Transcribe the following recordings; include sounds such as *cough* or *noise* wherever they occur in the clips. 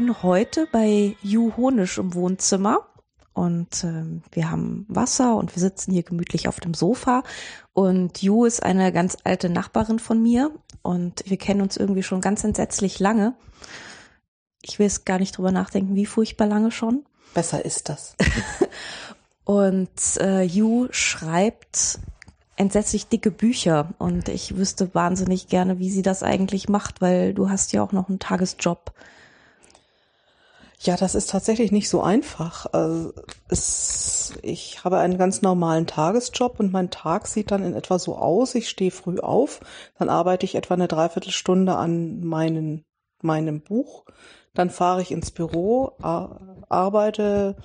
Bin heute bei Ju Honisch im Wohnzimmer und ähm, wir haben Wasser und wir sitzen hier gemütlich auf dem Sofa und Ju ist eine ganz alte Nachbarin von mir und wir kennen uns irgendwie schon ganz entsetzlich lange. Ich will jetzt gar nicht drüber nachdenken, wie furchtbar lange schon. Besser ist das. *laughs* und äh, Ju schreibt entsetzlich dicke Bücher und ich wüsste wahnsinnig gerne, wie sie das eigentlich macht, weil du hast ja auch noch einen Tagesjob. Ja, das ist tatsächlich nicht so einfach. Also es, ich habe einen ganz normalen Tagesjob und mein Tag sieht dann in etwa so aus. Ich stehe früh auf, dann arbeite ich etwa eine Dreiviertelstunde an meinen, meinem Buch, dann fahre ich ins Büro, arbeite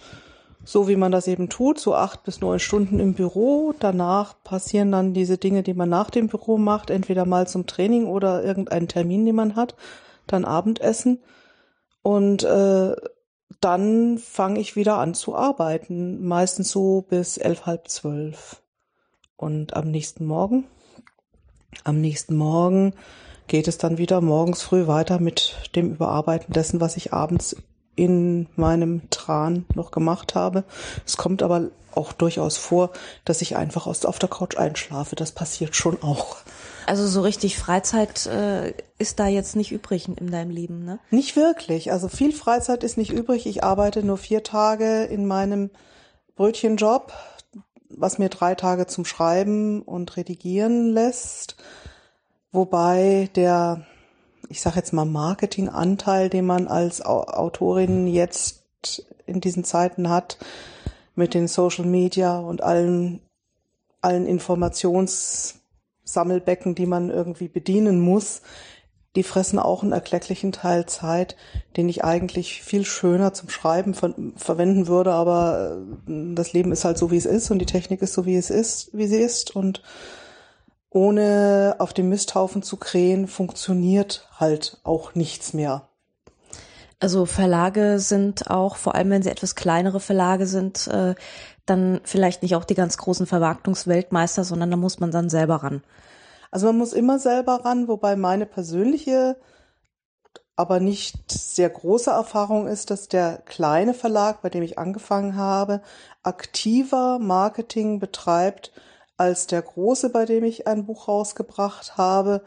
so wie man das eben tut, so acht bis neun Stunden im Büro. Danach passieren dann diese Dinge, die man nach dem Büro macht, entweder mal zum Training oder irgendeinen Termin, den man hat, dann Abendessen. Und äh, dann fange ich wieder an zu arbeiten, meistens so bis elf, halb zwölf. Und am nächsten Morgen, am nächsten Morgen geht es dann wieder morgens früh weiter mit dem Überarbeiten dessen, was ich abends in meinem Tran noch gemacht habe. Es kommt aber auch durchaus vor, dass ich einfach auf der Couch einschlafe. Das passiert schon auch. Also so richtig Freizeit äh, ist da jetzt nicht übrig in deinem Leben, ne? Nicht wirklich. Also viel Freizeit ist nicht übrig. Ich arbeite nur vier Tage in meinem Brötchenjob, was mir drei Tage zum Schreiben und Redigieren lässt. Wobei der, ich sage jetzt mal, Marketinganteil, den man als Autorin jetzt in diesen Zeiten hat, mit den Social Media und allen, allen Informations Sammelbecken, die man irgendwie bedienen muss, die fressen auch einen erklecklichen Teil Zeit, den ich eigentlich viel schöner zum Schreiben ver verwenden würde, aber äh, das Leben ist halt so, wie es ist und die Technik ist so, wie es ist, wie sie ist und ohne auf dem Misthaufen zu krähen, funktioniert halt auch nichts mehr. Also Verlage sind auch, vor allem wenn sie etwas kleinere Verlage sind, äh, dann vielleicht nicht auch die ganz großen Vermarktungsweltmeister, sondern da muss man dann selber ran. Also man muss immer selber ran, wobei meine persönliche, aber nicht sehr große Erfahrung ist, dass der kleine Verlag, bei dem ich angefangen habe, aktiver Marketing betreibt als der große, bei dem ich ein Buch rausgebracht habe,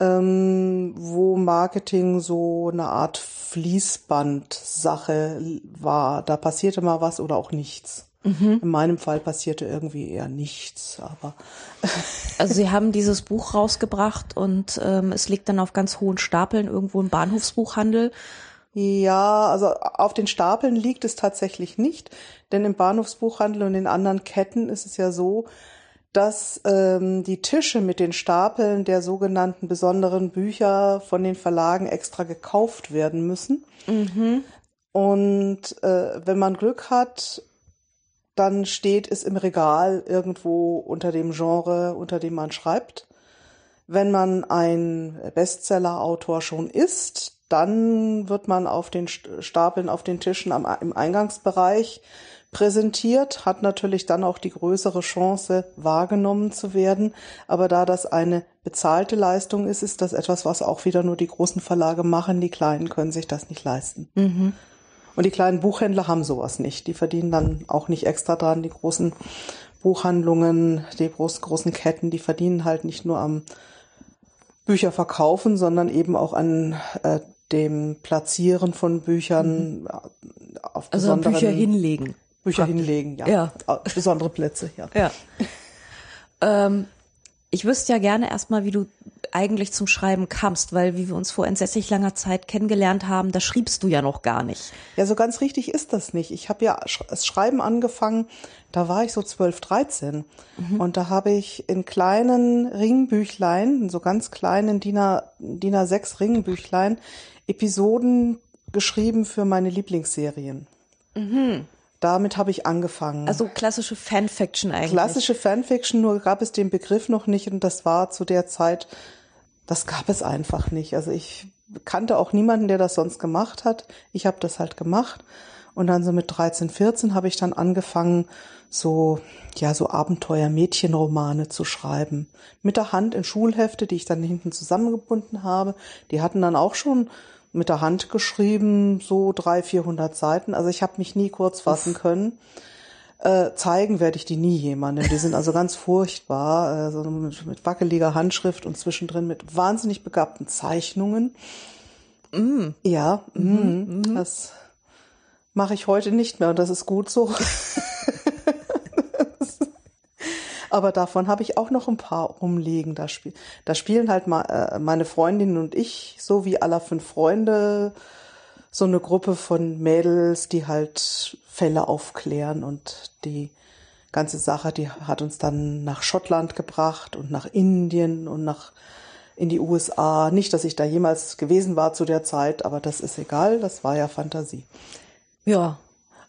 ähm, wo Marketing so eine Art Fließband-Sache war. Da passierte mal was oder auch nichts. Mhm. In meinem Fall passierte irgendwie eher nichts, aber. *laughs* also Sie haben dieses Buch rausgebracht und ähm, es liegt dann auf ganz hohen Stapeln irgendwo im Bahnhofsbuchhandel. Ja, also auf den Stapeln liegt es tatsächlich nicht, denn im Bahnhofsbuchhandel und in anderen Ketten ist es ja so, dass ähm, die Tische mit den Stapeln der sogenannten besonderen Bücher von den Verlagen extra gekauft werden müssen. Mhm. Und äh, wenn man Glück hat, dann steht es im Regal irgendwo unter dem Genre, unter dem man schreibt. Wenn man ein Bestseller-Autor schon ist, dann wird man auf den Stapeln, auf den Tischen am, im Eingangsbereich präsentiert, hat natürlich dann auch die größere Chance, wahrgenommen zu werden. Aber da das eine bezahlte Leistung ist, ist das etwas, was auch wieder nur die großen Verlage machen. Die kleinen können sich das nicht leisten. Mhm. Und die kleinen Buchhändler haben sowas nicht. Die verdienen dann auch nicht extra dran. Die großen Buchhandlungen, die großen, großen Ketten, die verdienen halt nicht nur am Bücher verkaufen, sondern eben auch an äh, dem Platzieren von Büchern mhm. auf also Bücher hinlegen. Bücher Praktisch. hinlegen, ja. ja. Besondere Plätze, ja. ja. ähm, ich wüsste ja gerne erstmal, wie du eigentlich zum Schreiben kamst, weil wie wir uns vor entsetzlich langer Zeit kennengelernt haben, da schriebst du ja noch gar nicht. Ja, so ganz richtig ist das nicht. Ich habe ja das Schreiben angefangen, da war ich so 12, 13 mhm. und da habe ich in kleinen Ringbüchlein, so ganz kleinen DIN, DIN A6 Ringbüchlein, Episoden geschrieben für meine Lieblingsserien. Mhm. Damit habe ich angefangen. Also klassische Fanfiction eigentlich. Klassische Fanfiction, nur gab es den Begriff noch nicht und das war zu der Zeit, das gab es einfach nicht. Also ich kannte auch niemanden, der das sonst gemacht hat. Ich habe das halt gemacht und dann so mit 13, 14 habe ich dann angefangen, so ja so Abenteuer-Mädchenromane zu schreiben mit der Hand in Schulhefte, die ich dann hinten zusammengebunden habe. Die hatten dann auch schon mit der Hand geschrieben, so drei, vierhundert Seiten. Also ich habe mich nie kurz fassen können. Äh, zeigen werde ich die nie jemandem. Die sind also ganz *laughs* furchtbar, äh, so mit, mit wackeliger Handschrift und zwischendrin mit wahnsinnig begabten Zeichnungen. Mm. Ja, mm, mhm, mm, das mache ich heute nicht mehr und das ist gut so. *laughs* Aber davon habe ich auch noch ein paar rumliegen. Da, spiel, da spielen halt ma, äh, meine Freundin und ich, so wie aller fünf Freunde, so eine Gruppe von Mädels, die halt Fälle aufklären und die ganze Sache, die hat uns dann nach Schottland gebracht und nach Indien und nach in die USA. Nicht, dass ich da jemals gewesen war zu der Zeit, aber das ist egal, das war ja Fantasie. Ja.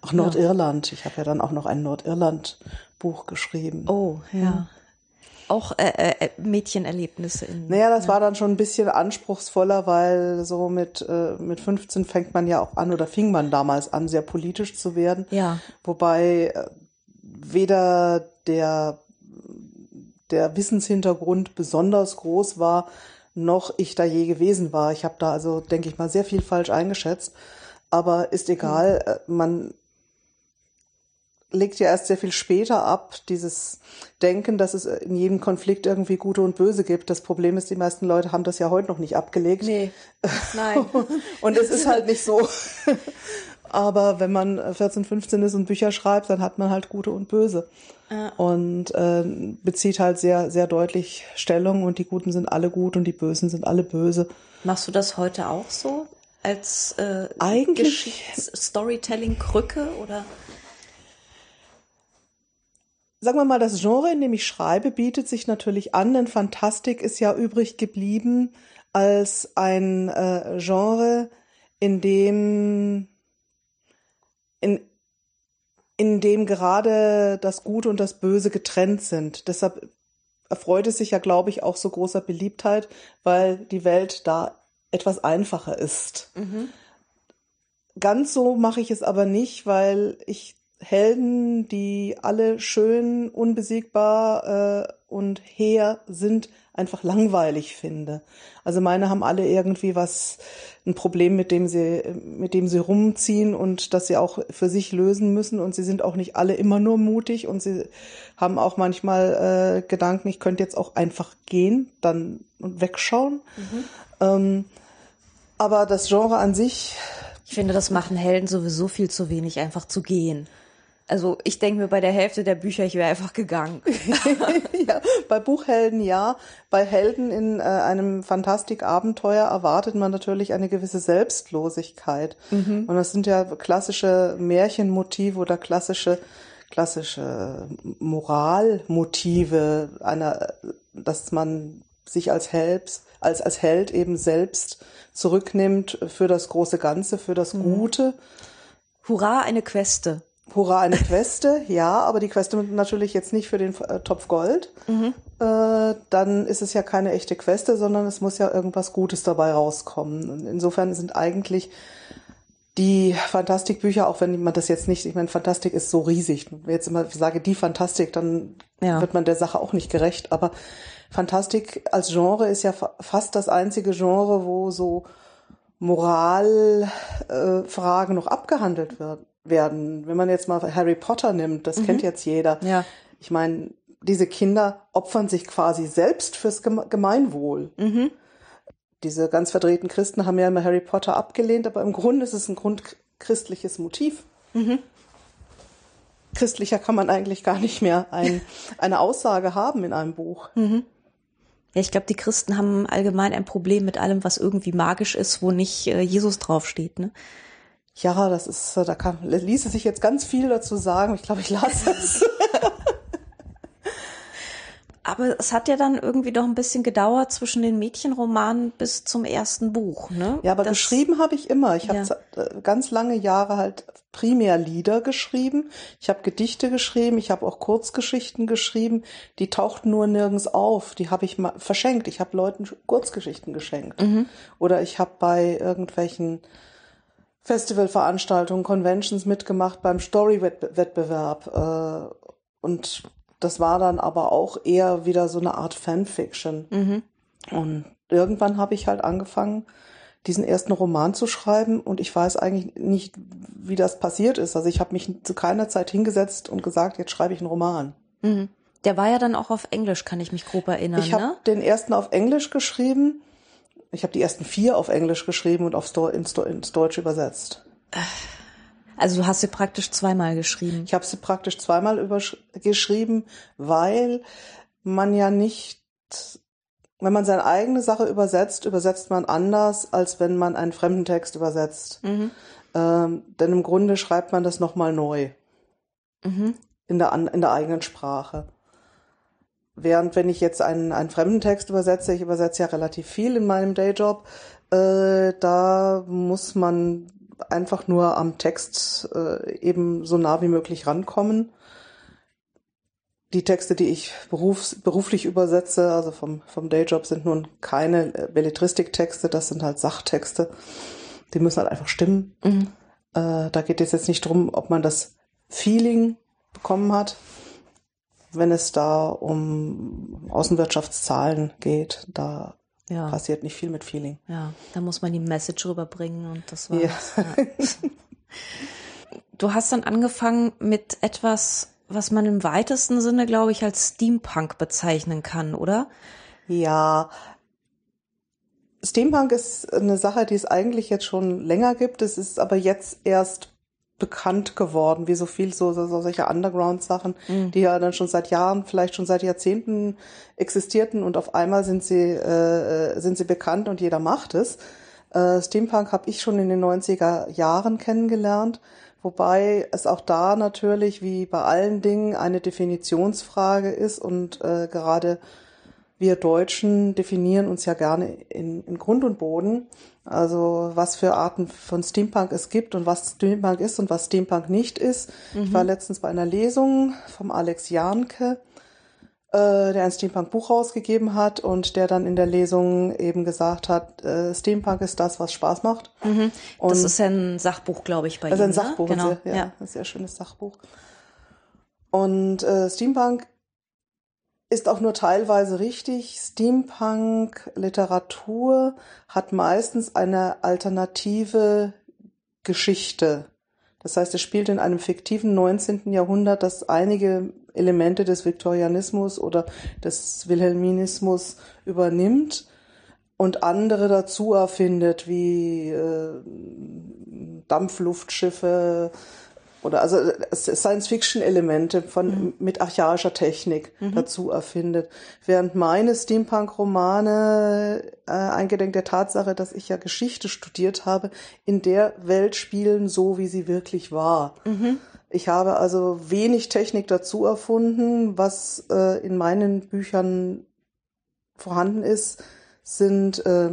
Auch Nordirland. Ja. Ich habe ja dann auch noch ein Nordirland-Buch geschrieben. Oh, ja. ja. Auch äh, äh, äh, Mädchenerlebnisse in. Naja, das ja. war dann schon ein bisschen anspruchsvoller, weil so mit, äh, mit 15 fängt man ja auch an oder fing man damals an, sehr politisch zu werden. Ja. Wobei äh, weder der, der Wissenshintergrund besonders groß war, noch ich da je gewesen war. Ich habe da also, denke ich mal, sehr viel falsch eingeschätzt. Aber ist egal, mhm. man legt ja erst sehr viel später ab, dieses Denken, dass es in jedem Konflikt irgendwie Gute und Böse gibt. Das Problem ist, die meisten Leute haben das ja heute noch nicht abgelegt. Nee, nein. *laughs* und es ist halt nicht so. *laughs* Aber wenn man 14, 15 ist und Bücher schreibt, dann hat man halt Gute und Böse. Ja. Und äh, bezieht halt sehr, sehr deutlich Stellung und die Guten sind alle gut und die Bösen sind alle böse. Machst du das heute auch so? Als äh, Eigentlich Storytelling-Krücke oder? Sagen wir mal, das Genre, in dem ich schreibe, bietet sich natürlich an, denn Fantastik ist ja übrig geblieben als ein äh, Genre, in dem in, in dem gerade das Gute und das Böse getrennt sind. Deshalb erfreut es sich ja, glaube ich, auch so großer Beliebtheit, weil die Welt da etwas einfacher ist. Mhm. Ganz so mache ich es aber nicht, weil ich Helden, die alle schön, unbesiegbar äh, und hehr sind, einfach langweilig finde. Also meine haben alle irgendwie was, ein Problem, mit dem sie, mit dem sie rumziehen und das sie auch für sich lösen müssen. Und sie sind auch nicht alle immer nur mutig und sie haben auch manchmal äh, Gedanken, ich könnte jetzt auch einfach gehen, dann und wegschauen. Mhm. Ähm, aber das Genre an sich. Ich finde, das machen Helden sowieso viel zu wenig, einfach zu gehen. Also ich denke mir bei der Hälfte der Bücher, ich wäre einfach gegangen. *laughs* ja, bei Buchhelden ja. Bei Helden in äh, einem Fantastikabenteuer erwartet man natürlich eine gewisse Selbstlosigkeit. Mhm. Und das sind ja klassische Märchenmotive oder klassische klassische Moralmotive einer, dass man sich als Held, als, als Held eben selbst zurücknimmt für das große Ganze, für das mhm. Gute. Hurra, eine Queste. Hurra, eine Queste, ja, aber die Queste natürlich jetzt nicht für den äh, Topf Gold. Mhm. Äh, dann ist es ja keine echte Queste, sondern es muss ja irgendwas Gutes dabei rauskommen. Und insofern sind eigentlich die Fantastikbücher, auch wenn man das jetzt nicht, ich meine, Fantastik ist so riesig. Wenn ich jetzt immer sage, die Fantastik, dann ja. wird man der Sache auch nicht gerecht. Aber Fantastik als Genre ist ja fast das einzige Genre, wo so Moralfragen äh, noch abgehandelt werden werden. Wenn man jetzt mal Harry Potter nimmt, das mhm. kennt jetzt jeder. Ja. Ich meine, diese Kinder opfern sich quasi selbst fürs Gemeinwohl. Mhm. Diese ganz verdrehten Christen haben ja immer Harry Potter abgelehnt, aber im Grunde ist es ein grundchristliches Motiv. Mhm. Christlicher kann man eigentlich gar nicht mehr ein, *laughs* eine Aussage haben in einem Buch. Mhm. Ja, ich glaube, die Christen haben allgemein ein Problem mit allem, was irgendwie magisch ist, wo nicht äh, Jesus draufsteht. Ne? Ja, das ist, da kann, ließe sich jetzt ganz viel dazu sagen. Ich glaube, ich lasse *laughs* es. Aber es hat ja dann irgendwie doch ein bisschen gedauert zwischen den Mädchenromanen bis zum ersten Buch, ne? Ja, aber das, geschrieben habe ich immer. Ich ja. habe äh, ganz lange Jahre halt primär Lieder geschrieben. Ich habe Gedichte geschrieben, ich habe auch Kurzgeschichten geschrieben. Die tauchten nur nirgends auf. Die habe ich mal verschenkt. Ich habe Leuten Kurzgeschichten geschenkt. Mhm. Oder ich habe bei irgendwelchen Festivalveranstaltungen, Conventions mitgemacht beim Story-Wettbewerb. Äh, und das war dann aber auch eher wieder so eine Art Fanfiction. Mhm. Und irgendwann habe ich halt angefangen, diesen ersten Roman zu schreiben und ich weiß eigentlich nicht, wie das passiert ist. Also ich habe mich zu keiner Zeit hingesetzt und gesagt, jetzt schreibe ich einen Roman. Mhm. Der war ja dann auch auf Englisch, kann ich mich grob erinnern. Ich habe ne? den ersten auf Englisch geschrieben. Ich habe die ersten vier auf Englisch geschrieben und aufs ins, ins Deutsche übersetzt. Also du hast sie praktisch zweimal geschrieben. Ich habe sie praktisch zweimal geschrieben, weil man ja nicht, wenn man seine eigene Sache übersetzt, übersetzt man anders, als wenn man einen fremden Text übersetzt. Mhm. Ähm, denn im Grunde schreibt man das nochmal neu. Mhm. In, der, in der eigenen Sprache. Während wenn ich jetzt einen, einen fremden Text übersetze, ich übersetze ja relativ viel in meinem Dayjob, äh, da muss man einfach nur am Text äh, eben so nah wie möglich rankommen. Die Texte, die ich berufs beruflich übersetze, also vom, vom Dayjob, sind nun keine äh, Belletristik-Texte, das sind halt Sachtexte. Die müssen halt einfach stimmen. Mhm. Äh, da geht es jetzt nicht drum, ob man das Feeling bekommen hat, wenn es da um Außenwirtschaftszahlen geht. Da ja. passiert nicht viel mit Feeling. Ja, da muss man die Message rüberbringen und das war's. Ja. Ja. *laughs* Du hast dann angefangen mit etwas, was man im weitesten Sinne, glaube ich, als Steampunk bezeichnen kann, oder? Ja. Steampunk ist eine Sache, die es eigentlich jetzt schon länger gibt. Es ist aber jetzt erst bekannt geworden, wie so viel so, so, so solche Underground-Sachen, mhm. die ja dann schon seit Jahren, vielleicht schon seit Jahrzehnten existierten und auf einmal sind sie, äh, sind sie bekannt und jeder macht es. Äh, Steampunk habe ich schon in den 90er Jahren kennengelernt, wobei es auch da natürlich wie bei allen Dingen eine Definitionsfrage ist und äh, gerade wir Deutschen definieren uns ja gerne in, in Grund und Boden. Also was für Arten von Steampunk es gibt und was Steampunk ist und was Steampunk nicht ist. Mhm. Ich war letztens bei einer Lesung vom Alex Janke, äh, der ein Steampunk-Buch rausgegeben hat und der dann in der Lesung eben gesagt hat, äh, Steampunk ist das, was Spaß macht. Mhm. Das ist ein Sachbuch, glaube ich, bei ihm. Also ein Sachbuch, ne? genau. sehr, ja, ja, ein sehr schönes Sachbuch. Und äh, Steampunk ist auch nur teilweise richtig. Steampunk-Literatur hat meistens eine alternative Geschichte. Das heißt, es spielt in einem fiktiven 19. Jahrhundert, das einige Elemente des Viktorianismus oder des Wilhelminismus übernimmt und andere dazu erfindet, wie äh, Dampfluftschiffe, oder also Science-Fiction-Elemente von mhm. mit archaischer Technik mhm. dazu erfindet. Während meine Steampunk-Romane, äh, eingedenk der Tatsache, dass ich ja Geschichte studiert habe, in der Welt spielen, so wie sie wirklich war. Mhm. Ich habe also wenig Technik dazu erfunden. Was äh, in meinen Büchern vorhanden ist, sind äh,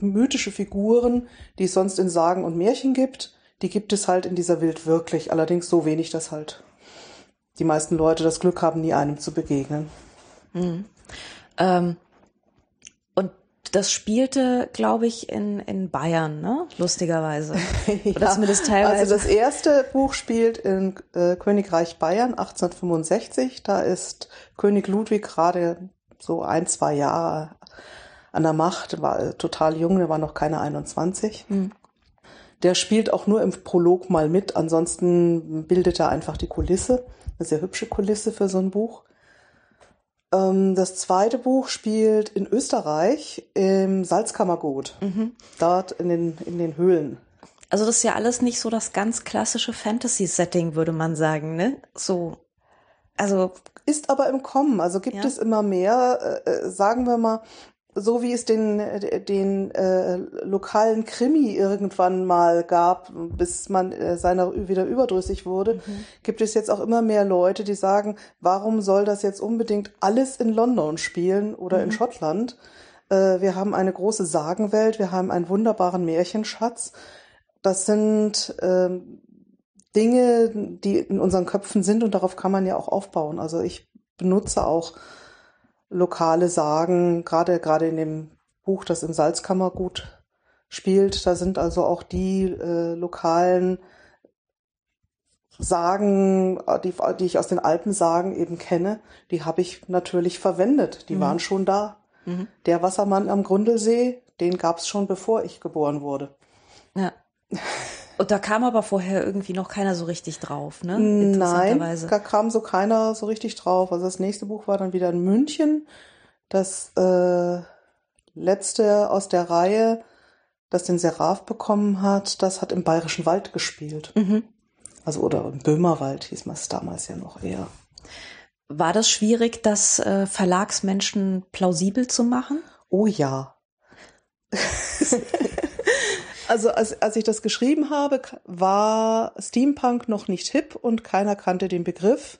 mythische Figuren, die es sonst in Sagen und Märchen gibt die gibt es halt in dieser Welt wirklich. Allerdings so wenig, dass halt die meisten Leute das Glück haben, nie einem zu begegnen. Mhm. Ähm, und das spielte, glaube ich, in, in Bayern, ne? Lustigerweise. *laughs* ja, zumindest teilweise. Also das erste Buch spielt in äh, Königreich Bayern 1865. Da ist König Ludwig gerade so ein, zwei Jahre an der Macht, war total jung, der war noch keine 21. Mhm. Der spielt auch nur im Prolog mal mit, ansonsten bildet er einfach die Kulisse. Eine sehr hübsche Kulisse für so ein Buch. Ähm, das zweite Buch spielt in Österreich im Salzkammergut. Mhm. Dort in den, in den Höhlen. Also das ist ja alles nicht so das ganz klassische Fantasy-Setting, würde man sagen, ne? So, also ist aber im Kommen. Also gibt ja. es immer mehr, äh, äh sagen wir mal, so wie es den, den äh, lokalen Krimi irgendwann mal gab, bis man äh, seiner wieder überdrüssig wurde, mhm. gibt es jetzt auch immer mehr Leute, die sagen, warum soll das jetzt unbedingt alles in London spielen oder mhm. in Schottland? Äh, wir haben eine große Sagenwelt, wir haben einen wunderbaren Märchenschatz. Das sind äh, Dinge, die in unseren Köpfen sind und darauf kann man ja auch aufbauen. Also ich benutze auch lokale Sagen, gerade gerade in dem Buch, das im Salzkammergut spielt, da sind also auch die äh, lokalen Sagen, die, die ich aus den Alpensagen eben kenne, die habe ich natürlich verwendet. Die mhm. waren schon da. Mhm. Der Wassermann am Grundlsee, den gab es schon bevor ich geboren wurde. Ja. Und da kam aber vorher irgendwie noch keiner so richtig drauf, ne? Nein, da kam so keiner so richtig drauf. Also das nächste Buch war dann wieder in München. Das äh, letzte aus der Reihe, das den Seraph bekommen hat, das hat im Bayerischen Wald gespielt. Mhm. Also oder im Böhmerwald hieß man es damals ja noch eher. War das schwierig, das äh, Verlagsmenschen plausibel zu machen? Oh ja. *laughs* also als, als ich das geschrieben habe, war Steampunk noch nicht hip und keiner kannte den Begriff.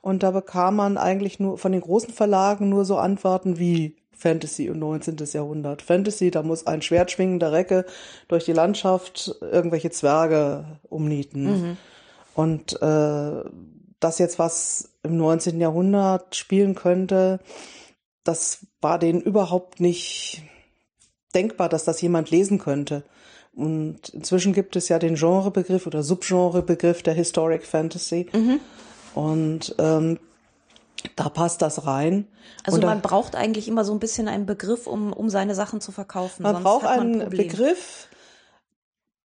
Und da bekam man eigentlich nur von den großen Verlagen nur so Antworten wie Fantasy und 19. Jahrhundert. Fantasy, da muss ein schwertschwingender Recke durch die Landschaft irgendwelche Zwerge umnieten. Mhm. Und äh, das jetzt was im 19. Jahrhundert spielen könnte, das war denen überhaupt nicht denkbar, dass das jemand lesen könnte. Und inzwischen gibt es ja den Genrebegriff oder Subgenrebegriff der Historic Fantasy. Mhm. Und ähm, da passt das rein. Also man da, braucht eigentlich immer so ein bisschen einen Begriff, um, um seine Sachen zu verkaufen. Man braucht einen ein Begriff,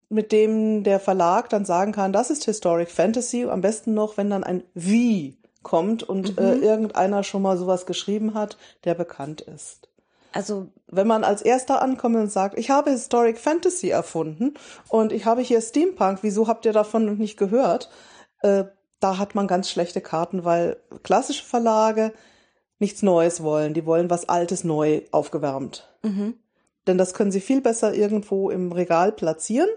mit dem der Verlag dann sagen kann, das ist Historic Fantasy. Am besten noch, wenn dann ein Wie kommt und äh, mhm. äh, irgendeiner schon mal sowas geschrieben hat, der bekannt ist. Also wenn man als erster ankommt und sagt, ich habe Historic Fantasy erfunden und ich habe hier Steampunk, wieso habt ihr davon nicht gehört? Äh, da hat man ganz schlechte Karten, weil klassische Verlage nichts Neues wollen. Die wollen was Altes neu aufgewärmt. Mhm. Denn das können sie viel besser irgendwo im Regal platzieren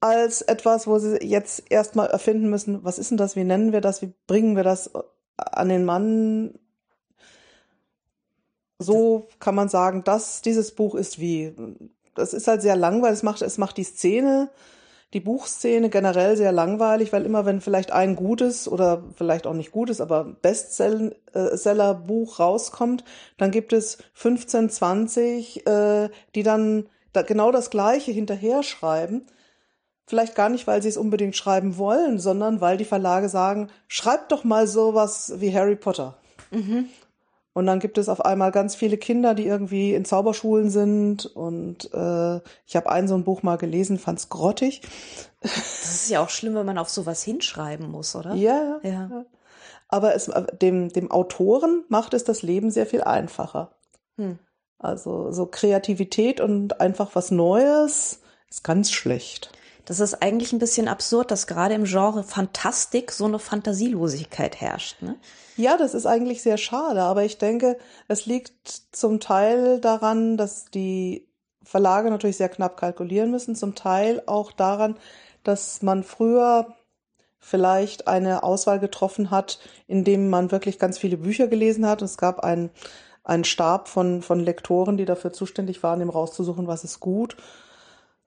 als etwas, wo sie jetzt erstmal erfinden müssen, was ist denn das, wie nennen wir das, wie bringen wir das an den Mann. So kann man sagen, dass dieses Buch ist wie. Das ist halt sehr langweilig, es macht, es macht die Szene, die Buchszene generell sehr langweilig, weil immer wenn vielleicht ein gutes oder vielleicht auch nicht gutes, aber Bestseller-Buch rauskommt, dann gibt es 15, 20, äh, die dann da genau das Gleiche hinterher schreiben Vielleicht gar nicht, weil sie es unbedingt schreiben wollen, sondern weil die Verlage sagen, schreibt doch mal sowas wie Harry Potter. Mhm. Und dann gibt es auf einmal ganz viele Kinder, die irgendwie in Zauberschulen sind. Und äh, ich habe ein so ein Buch mal gelesen, fand's grottig. Das ist ja auch schlimm, wenn man auf sowas hinschreiben muss, oder? Ja. ja. Aber es, dem, dem Autoren macht es das Leben sehr viel einfacher. Hm. Also so Kreativität und einfach was Neues ist ganz schlecht. Das ist eigentlich ein bisschen absurd, dass gerade im Genre Fantastik so eine Fantasielosigkeit herrscht. Ne? Ja, das ist eigentlich sehr schade, aber ich denke, es liegt zum Teil daran, dass die Verlage natürlich sehr knapp kalkulieren müssen, zum Teil auch daran, dass man früher vielleicht eine Auswahl getroffen hat, indem man wirklich ganz viele Bücher gelesen hat. Es gab einen, einen Stab von, von Lektoren, die dafür zuständig waren, ihm rauszusuchen, was ist gut.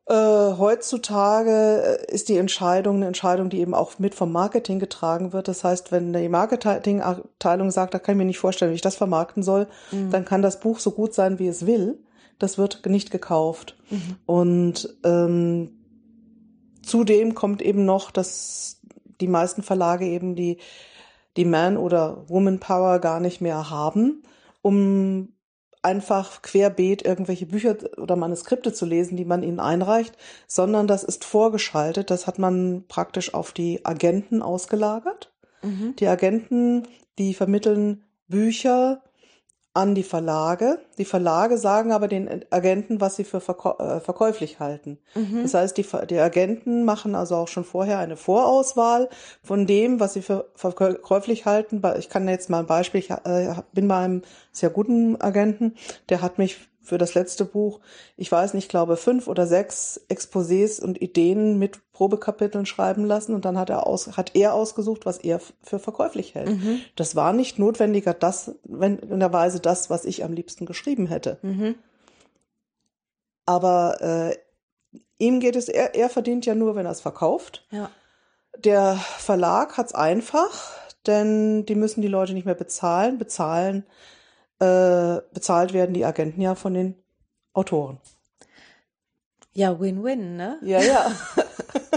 Äh, heutzutage äh, ist die Entscheidung eine Entscheidung, die eben auch mit vom Marketing getragen wird. Das heißt, wenn die Marketingabteilung sagt, da kann ich mir nicht vorstellen, wie ich das vermarkten soll, mhm. dann kann das Buch so gut sein, wie es will. Das wird nicht gekauft. Mhm. Und ähm, zudem kommt eben noch, dass die meisten Verlage eben die, die Man- oder Woman-Power gar nicht mehr haben, um einfach querbeet irgendwelche Bücher oder Manuskripte zu lesen, die man ihnen einreicht, sondern das ist vorgeschaltet. Das hat man praktisch auf die Agenten ausgelagert. Mhm. Die Agenten, die vermitteln Bücher an die Verlage. Die Verlage sagen aber den Agenten, was sie für verkäu äh, verkäuflich halten. Mhm. Das heißt, die, die Agenten machen also auch schon vorher eine Vorauswahl von dem, was sie für verkäuflich halten. Ich kann jetzt mal ein Beispiel, ich äh, bin bei einem sehr guten Agenten, der hat mich für das letzte Buch, ich weiß nicht, glaube fünf oder sechs Exposés und Ideen mit Probekapiteln schreiben lassen und dann hat er aus, hat er ausgesucht, was er für verkäuflich hält. Mhm. Das war nicht notwendiger, das, wenn in der Weise das, was ich am liebsten geschrieben hätte. Mhm. Aber äh, ihm geht es, er, er verdient ja nur, wenn er es verkauft. Ja. Der Verlag hat's einfach, denn die müssen die Leute nicht mehr bezahlen. Bezahlen äh, bezahlt werden die Agenten ja von den Autoren. Ja, Win-Win, ne? Ja, ja.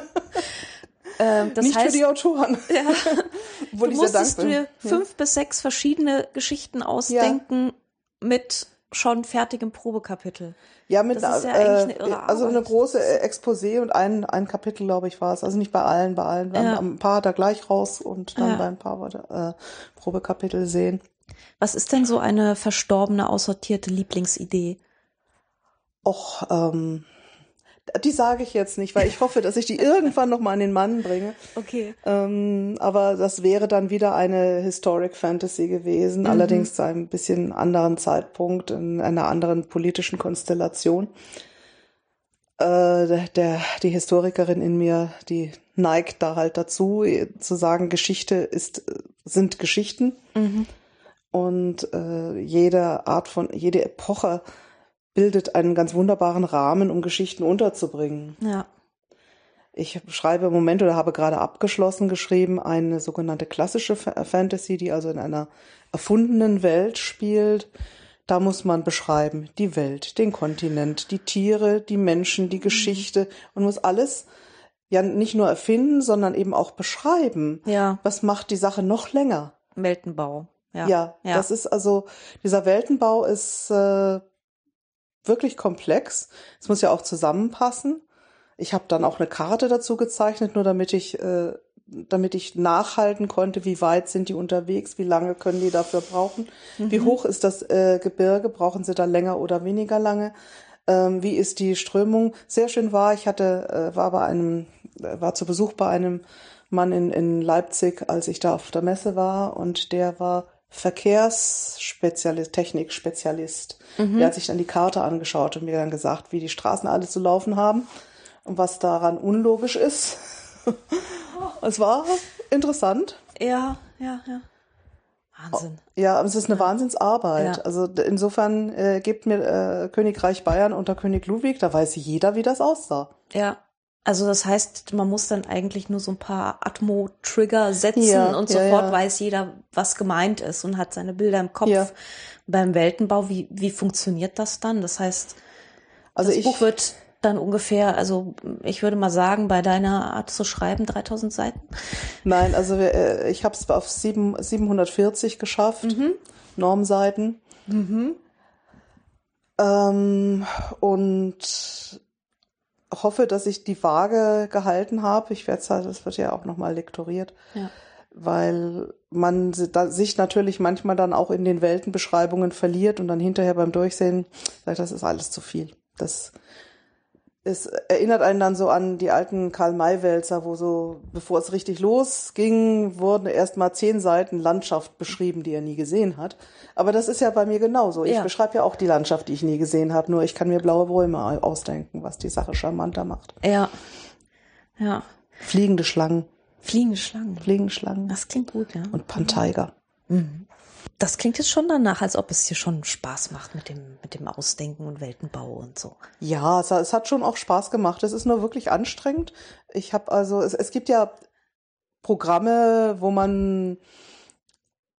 *laughs* ähm, das Nicht heißt, für die Autoren. *laughs* Ja, du musstest dir fünf bis sechs verschiedene Geschichten ausdenken, ja. mit schon fertigem Probekapitel. Ja, mit Das ist ja äh, eigentlich eine irre also eine große äh, Exposé und ein, ein Kapitel, glaube ich, war es. Also nicht bei allen, bei allen. Ja. ein paar da gleich raus und dann Ja. bei ein paar äh, Probekapitel sehen. Was ist denn so eine verstorbene, aussortierte Lieblingsidee? Och, ähm, die sage ich jetzt nicht, weil ich hoffe, dass ich die irgendwann noch mal an den Mann bringe. Okay. Ähm, aber das wäre dann wieder eine Historic Fantasy gewesen, Mhm. allerdings zu einem bisschen anderen Zeitpunkt, in einer anderen politischen Konstellation. Äh, der, der, die Historikerin in mir, die neigt da halt dazu, zu sagen, Geschichte ist, sind Geschichten Mhm. Und äh, jede Art von, jede Epoche bildet einen ganz wunderbaren Rahmen, um Geschichten unterzubringen. Ja. Ich schreibe im Moment oder habe gerade abgeschlossen geschrieben eine sogenannte klassische Fa- Fantasy, die also in einer erfundenen Welt spielt. Da muss man beschreiben die Welt, den Kontinent, die Tiere, die Menschen, die Geschichte und muss alles ja nicht nur erfinden, sondern eben auch beschreiben. Ja. Was macht die Sache noch länger? Weltenbau. Ja. Ja, das ist also, dieser Weltenbau ist äh, wirklich komplex. Es muss ja auch zusammenpassen. Ich habe dann auch eine Karte dazu gezeichnet, nur damit ich, äh, damit ich nachhalten konnte, wie weit sind die unterwegs, wie lange können die dafür brauchen, wie hoch ist das äh, Gebirge, brauchen sie da länger oder weniger lange, ähm, wie ist die Strömung. Sehr schön war, ich hatte, äh, war bei einem, äh, war zu Besuch bei einem Mann in, in Leipzig, als ich da auf der Messe war und der war Verkehrsspezialist, Technikspezialist. Der hat sich dann die Karte angeschaut und mir dann gesagt, wie die Straßen alle zu laufen haben und was daran unlogisch ist. *laughs* es war interessant. Ja, ja, ja. Wahnsinn. Ja, aber es ist eine Wahnsinnsarbeit. Ja. Also insofern äh, gibt mir äh, Königreich Bayern unter König Ludwig, da weiß jeder, wie das aussah. Ja. Also das heißt, man muss dann eigentlich nur so ein paar Atmo-Trigger setzen Ja, und ja, sofort ja. weiß jeder, was gemeint ist und hat seine Bilder im Kopf. Beim Weltenbau, wie, wie funktioniert das dann? Das heißt, Also das ich, Buch wird dann ungefähr, also ich würde mal sagen, bei deiner Art zu schreiben, 3000 Seiten. nein, also wir, äh, ich habe es auf sieben, 740 geschafft, Normseiten. Ähm, und hoffe, dass ich die Waage gehalten habe. Ich werde halt, das wird ja auch nochmal lektoriert. Ja. weil man sich natürlich manchmal dann auch in den Weltenbeschreibungen verliert und dann hinterher beim Durchsehen sagt, das ist alles zu viel. Das es erinnert einen dann so an die alten Karl-May-Wälzer, wo so, bevor es richtig losging, wurden erst mal zehn Seiten Landschaft beschrieben, die er nie gesehen hat. Aber das ist ja bei mir genauso. Ich Ja. beschreibe ja auch die Landschaft, die ich nie gesehen habe, nur ich kann mir blaue Bäume ausdenken, was die Sache charmanter macht. Ja. Ja. Fliegende Schlangen, Fliegende Schlangen. fliegende Schlangen Das klingt gut, ja. und Panteiger. Das klingt jetzt schon danach, als ob es dir schon Spaß macht mit dem, mit dem Ausdenken und Weltenbau und so. Ja, es, hat- es hat schon auch Spaß gemacht. Es ist nur wirklich anstrengend. Ich habe also, es, es gibt ja Programme, wo man,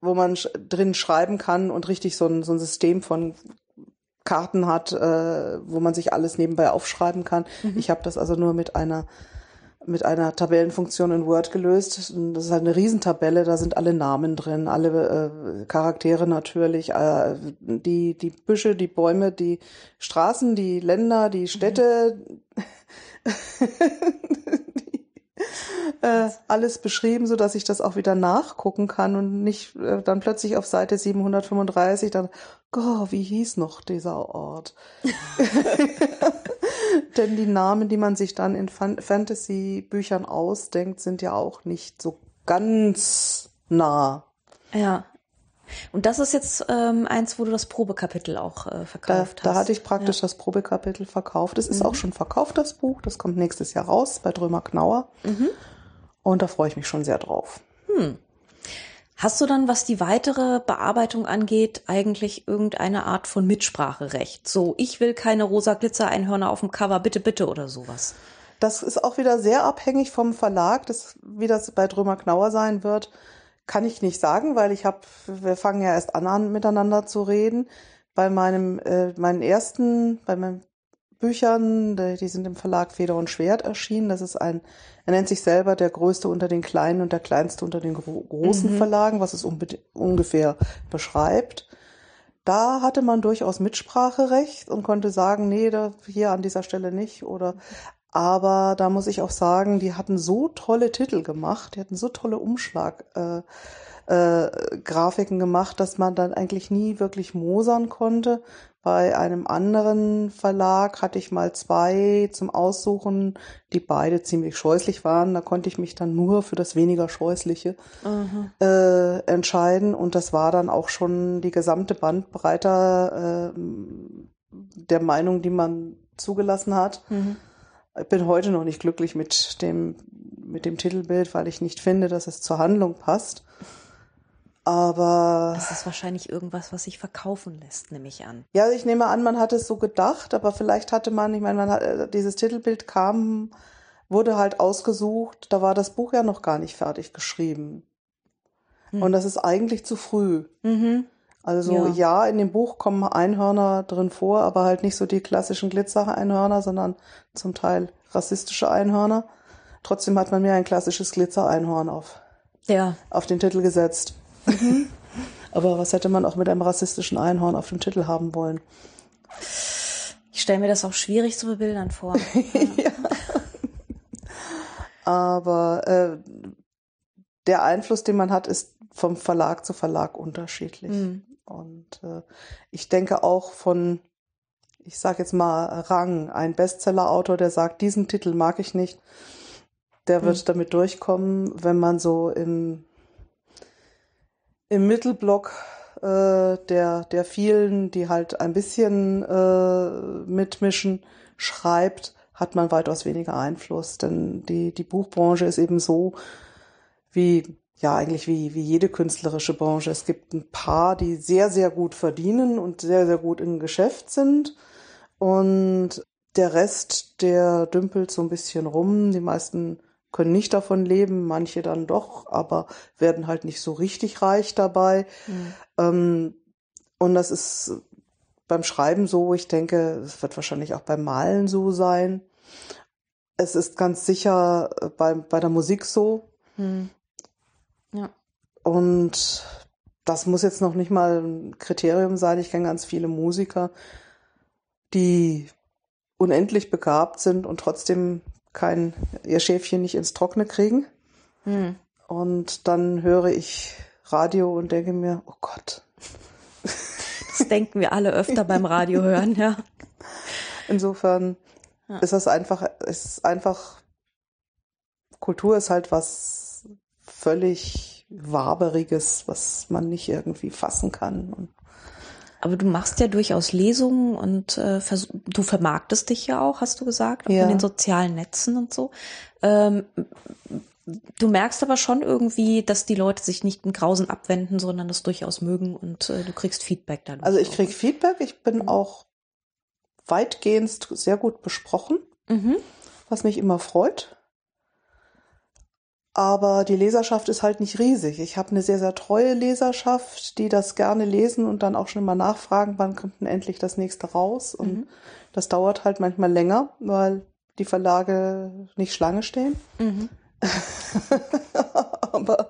wo man sch drin schreiben kann und richtig so ein, so ein System von Karten hat, äh, wo man sich alles nebenbei aufschreiben kann. Ich habe das also nur mit einer mit einer Tabellenfunktion in Word gelöst. Das ist halt eine Riesentabelle, da sind alle Namen drin, alle äh, Charaktere natürlich, äh, die, die Büsche, die Bäume, die Straßen, die Länder, die Städte, die, *laughs* *laughs* *laughs* äh, alles beschrieben, so dass ich das auch wieder nachgucken kann und nicht äh, dann plötzlich auf Seite 735 dann, oh, wie hieß noch dieser Ort? *laughs* *laughs* Denn die Namen, die man sich dann in Fan Fantasy-Büchern ausdenkt, sind ja auch nicht so ganz nah. Ja. Und das ist jetzt ähm, eins, wo du das Probekapitel auch äh, Da, verkauft da hast. hatte ich praktisch das Probekapitel verkauft. Es ist auch schon verkauft, das Buch. Das kommt nächstes Jahr raus bei Drömer Knauer. Und da freue ich mich schon sehr drauf. Hast du dann, was die weitere Bearbeitung angeht, eigentlich irgendeine Art von Mitspracherecht? So, ich will keine rosa Glitzer-Einhörner auf dem Cover, bitte, bitte oder sowas. Das ist auch wieder sehr abhängig vom Verlag. Das, wie das bei Drömer Knauer sein wird, kann ich nicht sagen, weil ich habe, wir fangen ja erst an, an miteinander zu reden. Bei meinem, äh, meinen ersten, bei meinen Büchern, die sind im Verlag Feder und Schwert erschienen. Das ist ein, er nennt sich selber der größte unter den kleinen und der kleinste unter den gro großen Verlagen, was es ungefähr beschreibt. da hatte man durchaus Mitspracherecht und konnte sagen, nee, da, hier an dieser Stelle nicht oder aber da muss ich auch sagen, die hatten so tolle Titel gemacht, die hatten so tolle Umschlag. Äh, äh, Grafiken gemacht, dass man dann eigentlich nie wirklich mosern konnte. Bei einem anderen Verlag hatte ich mal zwei zum Aussuchen, die beide ziemlich scheußlich waren. Da konnte ich mich dann nur für das weniger scheußliche äh, entscheiden. Und das war dann auch schon die gesamte Bandbreite äh, der Meinung, die man zugelassen hat. Mhm. Ich bin heute noch nicht glücklich mit dem, mit dem Titelbild, weil ich nicht finde, dass es zur Handlung passt. Aber. Das ist wahrscheinlich irgendwas, was sich verkaufen lässt, nehme ich an. Ja, ich nehme an, man hat es so gedacht, aber vielleicht hatte man, ich meine, man hat, äh, dieses Titelbild kam, wurde halt ausgesucht, da war das Buch ja noch gar nicht fertig geschrieben. Hm. Und das ist eigentlich zu früh. Mhm. Also ja. ja. in dem Buch kommen Einhörner drin vor, aber halt nicht so die klassischen Glitzer-Einhörner, sondern zum Teil rassistische Einhörner. Trotzdem hat man mir ein klassisches Glitzer-Einhorn auf, ja. auf den Titel gesetzt. Mhm. *laughs* Aber was hätte man auch mit einem rassistischen Einhorn auf dem Titel haben wollen? Ich stelle mir das auch schwierig zu bebildern vor. *laughs* ja. Aber äh, der Einfluss, den man hat, ist vom Verlag zu Verlag unterschiedlich. Mhm. Und äh, ich denke auch von, ich sage jetzt mal Rang, ein Bestseller-Autor, der sagt, diesen Titel mag ich nicht, der wird mhm. damit durchkommen, wenn man so im im Mittelblock äh, der, der vielen, die halt ein bisschen äh, mitmischen, schreibt, hat man weitaus weniger Einfluss. Denn die, die Buchbranche ist eben so wie, ja, eigentlich wie, wie jede künstlerische Branche. Es gibt ein paar, die sehr, sehr gut verdienen und sehr, sehr gut im Geschäft sind. Und der Rest, der dümpelt so ein bisschen rum. Die meisten können nicht davon leben, manche dann doch, aber werden halt nicht so richtig reich dabei. Mhm. Ähm, und das ist beim Schreiben so, ich denke, es wird wahrscheinlich auch beim Malen so sein. Es ist ganz sicher äh, bei, bei der Musik so. Mhm. Ja. Und das muss jetzt noch nicht mal ein Kriterium sein. Ich kenne ganz viele Musiker, die unendlich begabt sind und trotzdem kein, ihr Schäfchen nicht ins Trockene kriegen. Hm. Und dann höre ich Radio und denke mir, oh Gott. Das denken wir alle öfter beim Radio hören, ja. Insofern ja. ist das einfach, ist einfach, Kultur ist halt was völlig Waberiges, was man nicht irgendwie fassen kann. Und aber du machst ja durchaus Lesungen und äh, du vermarktest dich ja auch, hast du gesagt, auch ja. in den sozialen Netzen und so. Ähm, du merkst aber schon irgendwie, dass die Leute sich nicht in Grausen abwenden, sondern das durchaus mögen und äh, du kriegst Feedback dann. Also ich krieg Feedback, ich bin mhm. auch weitgehend sehr gut besprochen, mhm. was mich immer freut aber die Leserschaft ist halt nicht riesig. Ich habe eine sehr, sehr treue Leserschaft, die das gerne lesen und dann auch schon mal nachfragen, wann kommt denn endlich das nächste raus. Und mhm. das dauert halt manchmal länger, weil die Verlage nicht Schlange stehen. Mhm. *laughs* aber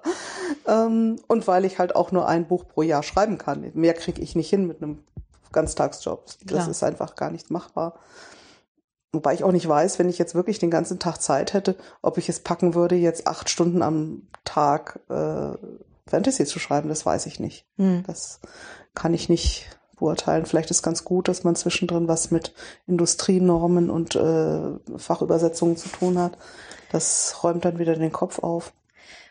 ähm, und weil ich halt auch nur ein Buch pro Jahr schreiben kann. Mehr kriege ich nicht hin mit einem Ganztagsjob. Das Klar. ist einfach gar nicht machbar. Wobei ich auch nicht weiß, wenn ich jetzt wirklich den ganzen Tag Zeit hätte, ob ich es packen würde, jetzt acht Stunden am Tag äh, Fantasy zu schreiben, das weiß ich nicht. Hm. Das kann ich nicht beurteilen. Vielleicht ist ganz gut, dass man zwischendrin was mit Industrienormen und äh, Fachübersetzungen zu tun hat. Das räumt dann wieder den Kopf auf.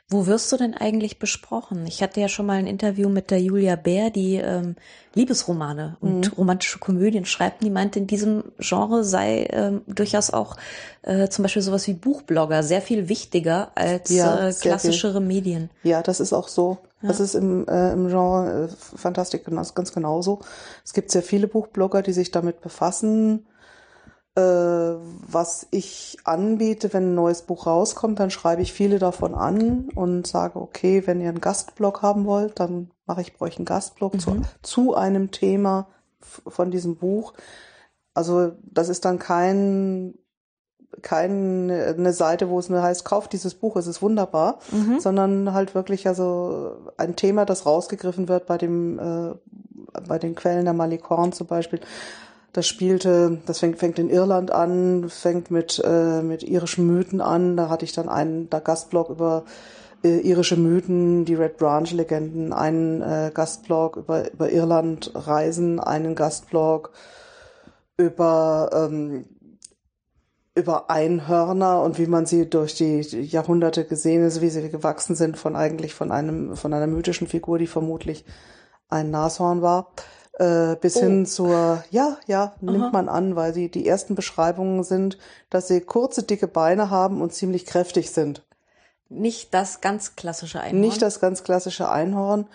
Wo wirst du denn eigentlich besprochen? Ich hatte ja schon mal ein Interview mit der Julia Bär, die ähm, Liebesromane und mhm. romantische Komödien schreibt. Die meinte, in diesem Genre sei ähm, durchaus auch äh, zum Beispiel sowas wie Buchblogger sehr viel wichtiger als ja, äh, klassischere. Medien. Ja, das ist auch so. Ja. Das ist im, äh, im Genre äh, Fantastik ganz, ganz genauso. Es gibt sehr viele Buchblogger, die sich damit befassen was ich anbiete, wenn ein neues Buch rauskommt, dann schreibe ich viele davon an und sage, okay, wenn ihr einen Gastblog haben wollt, dann mache ich bei euch einen Gastblog mhm. zu, zu einem Thema von diesem Buch. Also das ist dann kein keine eine Seite, wo es nur heißt, kauft dieses Buch, es ist wunderbar, mhm. sondern halt wirklich also ein Thema, das rausgegriffen wird bei dem äh, bei den Quellen der Malikorn zum Beispiel. Das spielte, das fängt, fängt in Irland an, fängt mit, äh, mit irischen Mythen an. Da hatte ich dann einen da Gastblog über äh, irische Mythen, die Red Branch Legenden, einen äh, Gastblog über, über Irland Reisen, einen Gastblog über ähm, über Einhörner und wie man sie durch die Jahrhunderte gesehen ist, wie sie gewachsen sind von eigentlich von einem von einer mythischen Figur, die vermutlich ein Nashorn war, äh, bis oh. hin zur ja ja nimmt Aha. man an, weil sie die ersten Beschreibungen sind, dass sie kurze dicke Beine haben und ziemlich kräftig sind. Nicht das ganz klassische Einhorn. Nicht das ganz klassische Einhorn.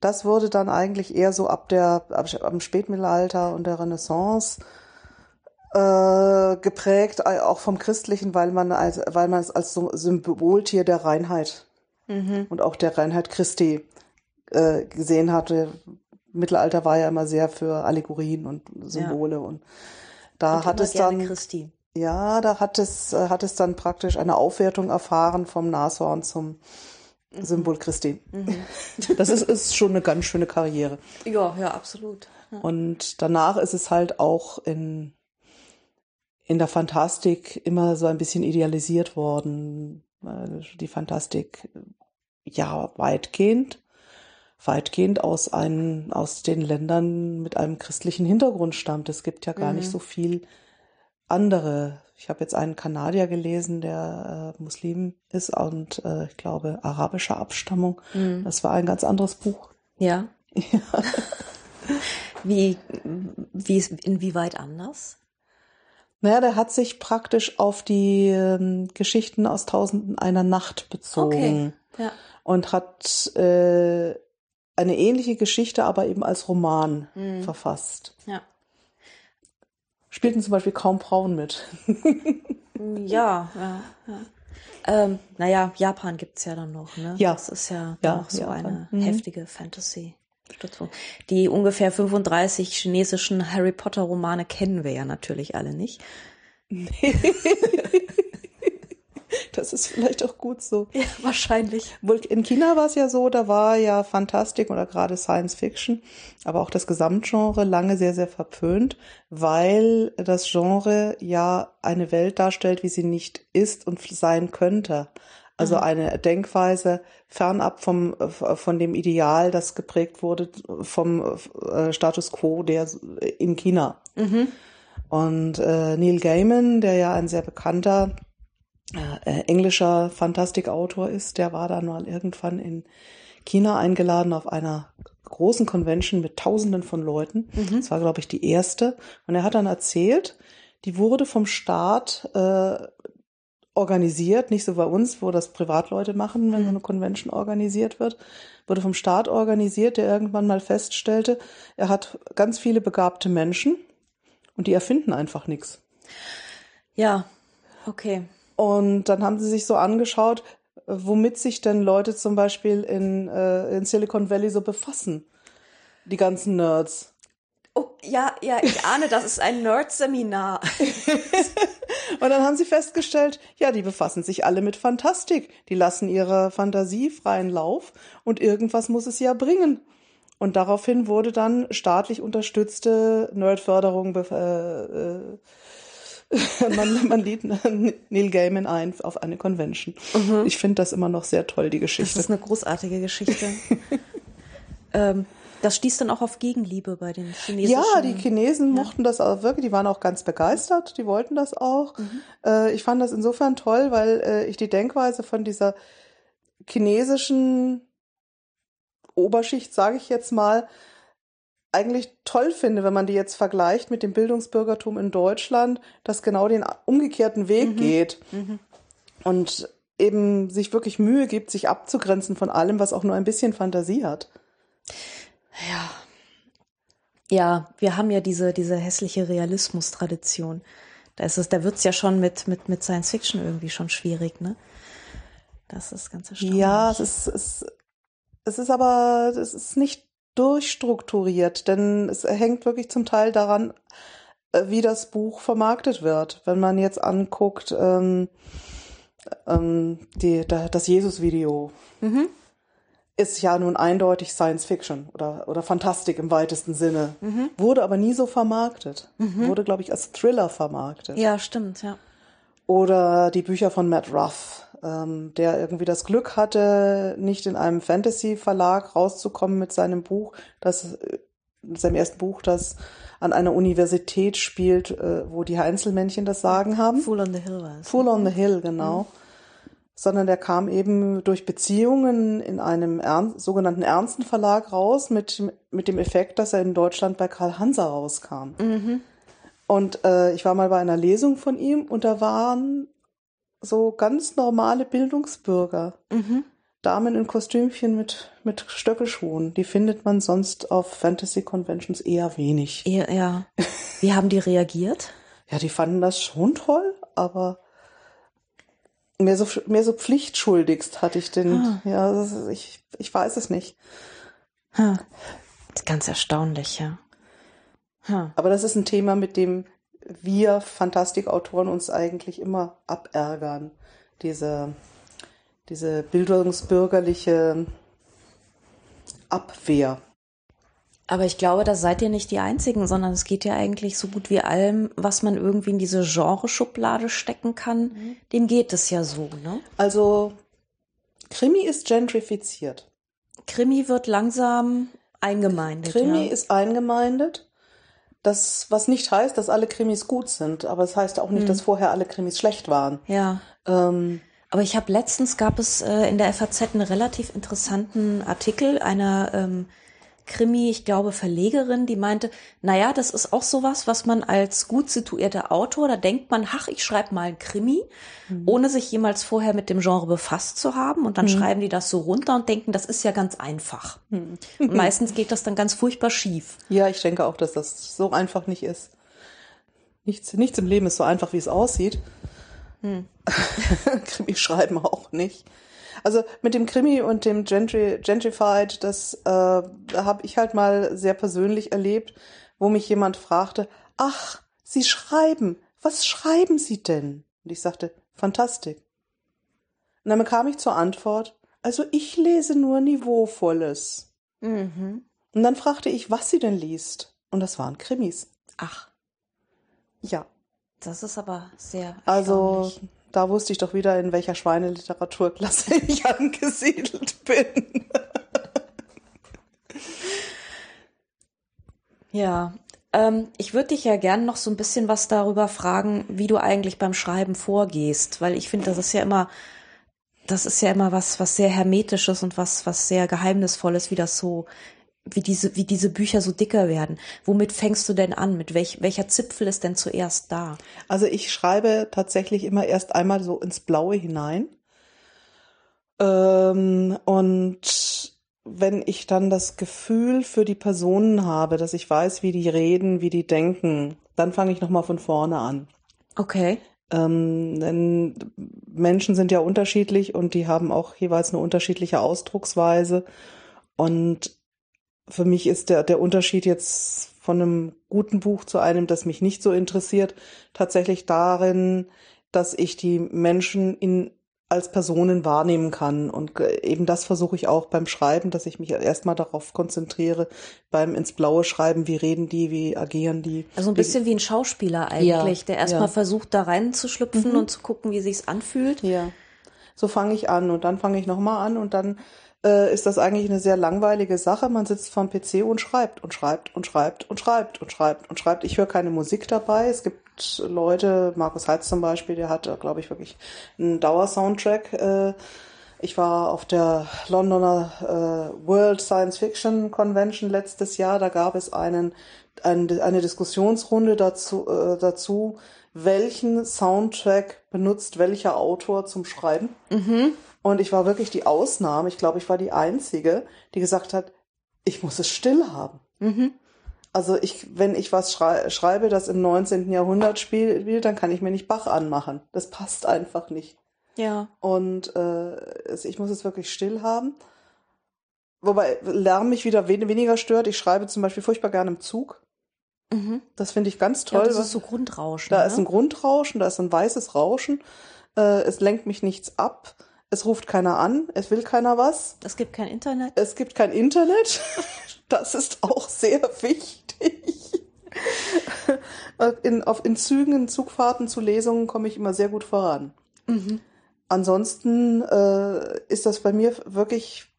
Das wurde dann eigentlich eher so ab der ab, am Spätmittelalter und der Renaissance äh, geprägt, auch vom Christlichen, weil man als, weil man es als Symboltier der Reinheit mhm. und auch der Reinheit Christi äh, gesehen hatte. Mittelalter war ja immer sehr für Allegorien und Symbole ja. und da und hat es dann Christi. ja, da hat es äh, hat es dann praktisch eine Aufwertung erfahren vom Nashorn zum mhm. Symbol Christi. Mhm. *laughs* *laughs* Das ist, ist schon eine ganz schöne Karriere. Ja, ja, absolut. Ja. Und danach ist es halt auch in in der Fantastik immer so ein bisschen idealisiert worden. Die Fantastik, ja, weitgehend, weitgehend aus einen, aus den Ländern mit einem christlichen Hintergrund stammt. Es gibt ja gar mhm. nicht so viel andere. Ich habe jetzt einen Kanadier gelesen, der äh, Muslim ist und äh, ich glaube arabischer Abstammung. Mhm. Das war ein ganz anderes Buch. Ja. ja. *laughs* wie, wie, inwieweit anders? Naja, der hat sich praktisch auf die ähm, Geschichten aus Tausenden einer Nacht bezogen. Okay. Ja. Und hat äh, eine ähnliche Geschichte, aber eben als Roman mhm. verfasst. Ja. Spielten zum Beispiel kaum Frauen mit. *laughs* ja, ja, ja. Ähm, naja, Japan gibt's ja dann noch, ne? Ja. Das ist ja, ja auch so Japan. eine mhm. heftige Fantasy. Die ungefähr 35 chinesischen Harry Potter Romane kennen wir ja natürlich alle nicht. *laughs* *laughs* *laughs* das ist vielleicht auch gut so. Ja, wahrscheinlich. In China war es ja so, da war ja Fantastik oder gerade Science Fiction, aber auch das Gesamtgenre lange sehr, sehr verpönt, weil das Genre ja eine Welt darstellt, wie sie nicht ist und sein könnte. Also mhm. eine Denkweise fernab vom, von dem Ideal, das geprägt wurde vom äh, Status quo der in China. Mhm. Und äh, Neil Gaiman, der ja ein sehr bekannter äh, englischer Fantastikautor ist, der war dann mal irgendwann in China eingeladen auf einer großen Convention mit Tausenden von Leuten. Mhm. Das war, glaube ich, die erste. Und er hat dann erzählt, die wurde vom Staat äh, organisiert, nicht so bei uns, wo das Privatleute machen, wenn so mhm. eine Convention organisiert wird, wurde vom Staat organisiert, der irgendwann mal feststellte, er hat ganz viele begabte Menschen und die erfinden einfach nichts. Ja, okay. Und dann haben sie sich so angeschaut, womit sich denn Leute zum Beispiel in, äh, in Silicon Valley so befassen. Die ganzen Nerds. Oh, ja, ja, ich ahne, das ist ein Nerd-Seminar. *laughs* und dann haben sie festgestellt, ja, die befassen sich alle mit Fantastik. Die lassen ihre Fantasie freien Lauf und irgendwas muss es ja bringen. Und daraufhin wurde dann staatlich unterstützte Nerdförderung äh, äh, *laughs* man, man *laughs* lädt Neil Gaiman ein auf eine Convention. Mhm. Ich finde das immer noch sehr toll, die Geschichte. Das ist eine großartige Geschichte. *laughs* ähm, das stieß dann auch auf Gegenliebe bei den Chinesen. Ja, die Chinesen ja. mochten das auch wirklich, die waren auch ganz begeistert, die wollten das auch. Mhm. Äh, ich fand das insofern toll, weil äh, ich die Denkweise von dieser chinesischen Oberschicht, sage ich jetzt mal, eigentlich toll finde, wenn man die jetzt vergleicht mit dem Bildungsbürgertum in Deutschland, das genau den umgekehrten Weg mhm. geht mhm. und eben sich wirklich Mühe gibt, sich abzugrenzen von allem, was auch nur ein bisschen Fantasie hat. Ja. Ja, wir haben ja diese, diese hässliche Realismus-Tradition. Da ist es, da wird's ja schon mit, mit, mit Science Fiction irgendwie schon schwierig, ne? Das ist ganz erstaunlich. Ja, es ist, es, es ist aber, es ist nicht durchstrukturiert, denn es hängt wirklich zum Teil daran, äh, wie das Buch vermarktet wird. Wenn man jetzt anguckt, ähm, ähm, die, das Jesus-Video. Mhm ist ja nun eindeutig Science Fiction oder, oder Fantastik im weitesten Sinne. Wurde aber nie so vermarktet. Wurde, glaube ich, als Thriller vermarktet. Ja, stimmt, ja. Oder die Bücher von Matt Ruff, ähm, der irgendwie das Glück hatte, nicht in einem Fantasy-Verlag rauszukommen mit seinem Buch, das äh, mit seinem ersten Buch, das an einer Universität spielt, äh, wo die Einzelmännchen das Sagen haben. Fool on the Hill war es. Full on the Hill, genau. Sondern der kam eben durch Beziehungen in einem ern sogenannten ernsten Verlag raus, mit, mit dem Effekt, dass er in Deutschland bei Karl Hanser rauskam. Und äh, ich war mal bei einer Lesung von ihm und da waren so ganz normale Bildungsbürger. Damen in Kostümchen mit, mit Stöckelschuhen. Die findet man sonst auf Fantasy Conventions eher wenig. Ja, ja. Wie haben die reagiert? Ja, die fanden das schon toll, aber mehr so, mehr so pflichtschuldigst hatte ich den. Ah. Ja, ist, ich, ich weiß es nicht. Ha. Ganz erstaunlich, ja. Ha. Aber das ist ein Thema, mit dem wir Fantastikautoren uns eigentlich immer abärgern. Diese, diese bildungsbürgerliche Abwehr. Aber ich glaube, da seid ihr nicht die Einzigen, sondern es geht ja eigentlich so gut wie allem, was man irgendwie in diese Genreschublade stecken kann, dem geht es ja so, ne? Also, Krimi ist gentrifiziert. Krimi wird langsam eingemeindet. Krimi ja. ist eingemeindet. Das, was nicht heißt, dass alle Krimis gut sind, aber es heißt auch nicht, dass vorher alle Krimis schlecht waren. Ja. Ähm, Aber ich habe letztens gab es äh, in der FAZ einen relativ interessanten Artikel einer ähm, Krimi, ich glaube Verlegerin, die meinte, naja, das ist auch sowas, was man als gut situierter Autor, da denkt man, ach, ich schreibe mal einen Krimi, ohne sich jemals vorher mit dem Genre befasst zu haben und dann schreiben die das so runter und denken, das ist ja ganz einfach. Und meistens geht das dann ganz furchtbar schief. ja, ich denke auch, dass das so einfach nicht ist. Nichts, nichts im Leben ist so einfach, wie es aussieht. *laughs* Krimi schreiben auch nicht. Also mit dem Krimi und dem Gentry, Gentrified, das äh, habe ich halt mal sehr persönlich erlebt, wo mich jemand fragte, ach, Sie schreiben, was schreiben Sie denn? Und ich sagte, Fantastik. Und dann bekam ich zur Antwort, also ich lese nur Niveauvolles. Und dann fragte ich, was sie denn liest. Und das waren Krimis. Ach, Ja. das ist aber sehr Also. Da wusste ich doch wieder, in welcher Schweineliteraturklasse *laughs* ich angesiedelt bin. *laughs* Ja, ähm, ich würde dich ja gern noch so ein bisschen was darüber fragen, wie du eigentlich beim Schreiben vorgehst, weil ich finde, das ist ja immer, das ist ja immer was, was sehr hermetisches und was, was sehr geheimnisvolles, wie das so, wie diese, wie diese Bücher so dicker werden. Womit fängst du denn an? Mit welch, welcher Zipfel ist denn zuerst da? Also ich schreibe tatsächlich immer erst einmal so ins Blaue hinein. Ähm, und wenn ich dann das Gefühl für die Personen habe, dass ich weiß, wie die reden, wie die denken, dann fange ich nochmal von vorne an. Okay. Ähm, denn Menschen sind ja unterschiedlich und die haben auch jeweils eine unterschiedliche Ausdrucksweise. Und für mich ist der, der Unterschied jetzt von einem guten Buch zu einem, das mich nicht so interessiert, tatsächlich darin, dass ich die Menschen in, als Personen wahrnehmen kann. Und ge- eben das versuche ich auch beim Schreiben, dass ich mich erstmal darauf konzentriere, beim ins Blaue schreiben, wie reden die, wie agieren die. Also ein bisschen wie ein Schauspieler eigentlich, Ja, der erstmal ja. versucht, da reinzuschlüpfen und zu gucken, wie sich's anfühlt. Ja, so fange ich an und dann fange ich nochmal an und dann äh, ist das eigentlich eine sehr langweilige Sache. Man sitzt vorm PC und schreibt und schreibt und schreibt und schreibt und schreibt und schreibt. Ich höre keine Musik dabei. Es gibt Leute, Markus Heitz zum Beispiel, der hat, glaube ich, wirklich einen Dauersoundtrack. Äh, ich war auf der Londoner äh, World Science Fiction Convention letztes Jahr. Da gab es einen, ein, eine Diskussionsrunde dazu, äh, dazu, welchen Soundtrack benutzt welcher Autor zum Schreiben. Und ich war wirklich die Ausnahme. Ich glaube, ich war die Einzige, die gesagt hat, ich muss es still haben. Also ich, wenn ich was schrei schreibe, das im 19. Jahrhundert spielt, dann kann ich mir nicht Bach anmachen. Das passt einfach nicht. Ja. Und äh, ich muss es wirklich still haben. Wobei Lärm mich wieder wen weniger stört. Ich schreibe zum Beispiel furchtbar gerne im Zug. Das finde ich ganz Ja, toll. das was- ist so Grundrauschen. da ne? ist ein Grundrauschen, da ist ein weißes Rauschen. Äh, es lenkt mich nichts ab. Es ruft keiner an, es will keiner was. Es gibt kein Internet. Es gibt kein Internet. *laughs* Das ist auch sehr wichtig. In, auf, in Zügen, in Zugfahrten zu Lesungen komme ich immer sehr gut voran. Mhm. Ansonsten äh, ist das bei mir wirklich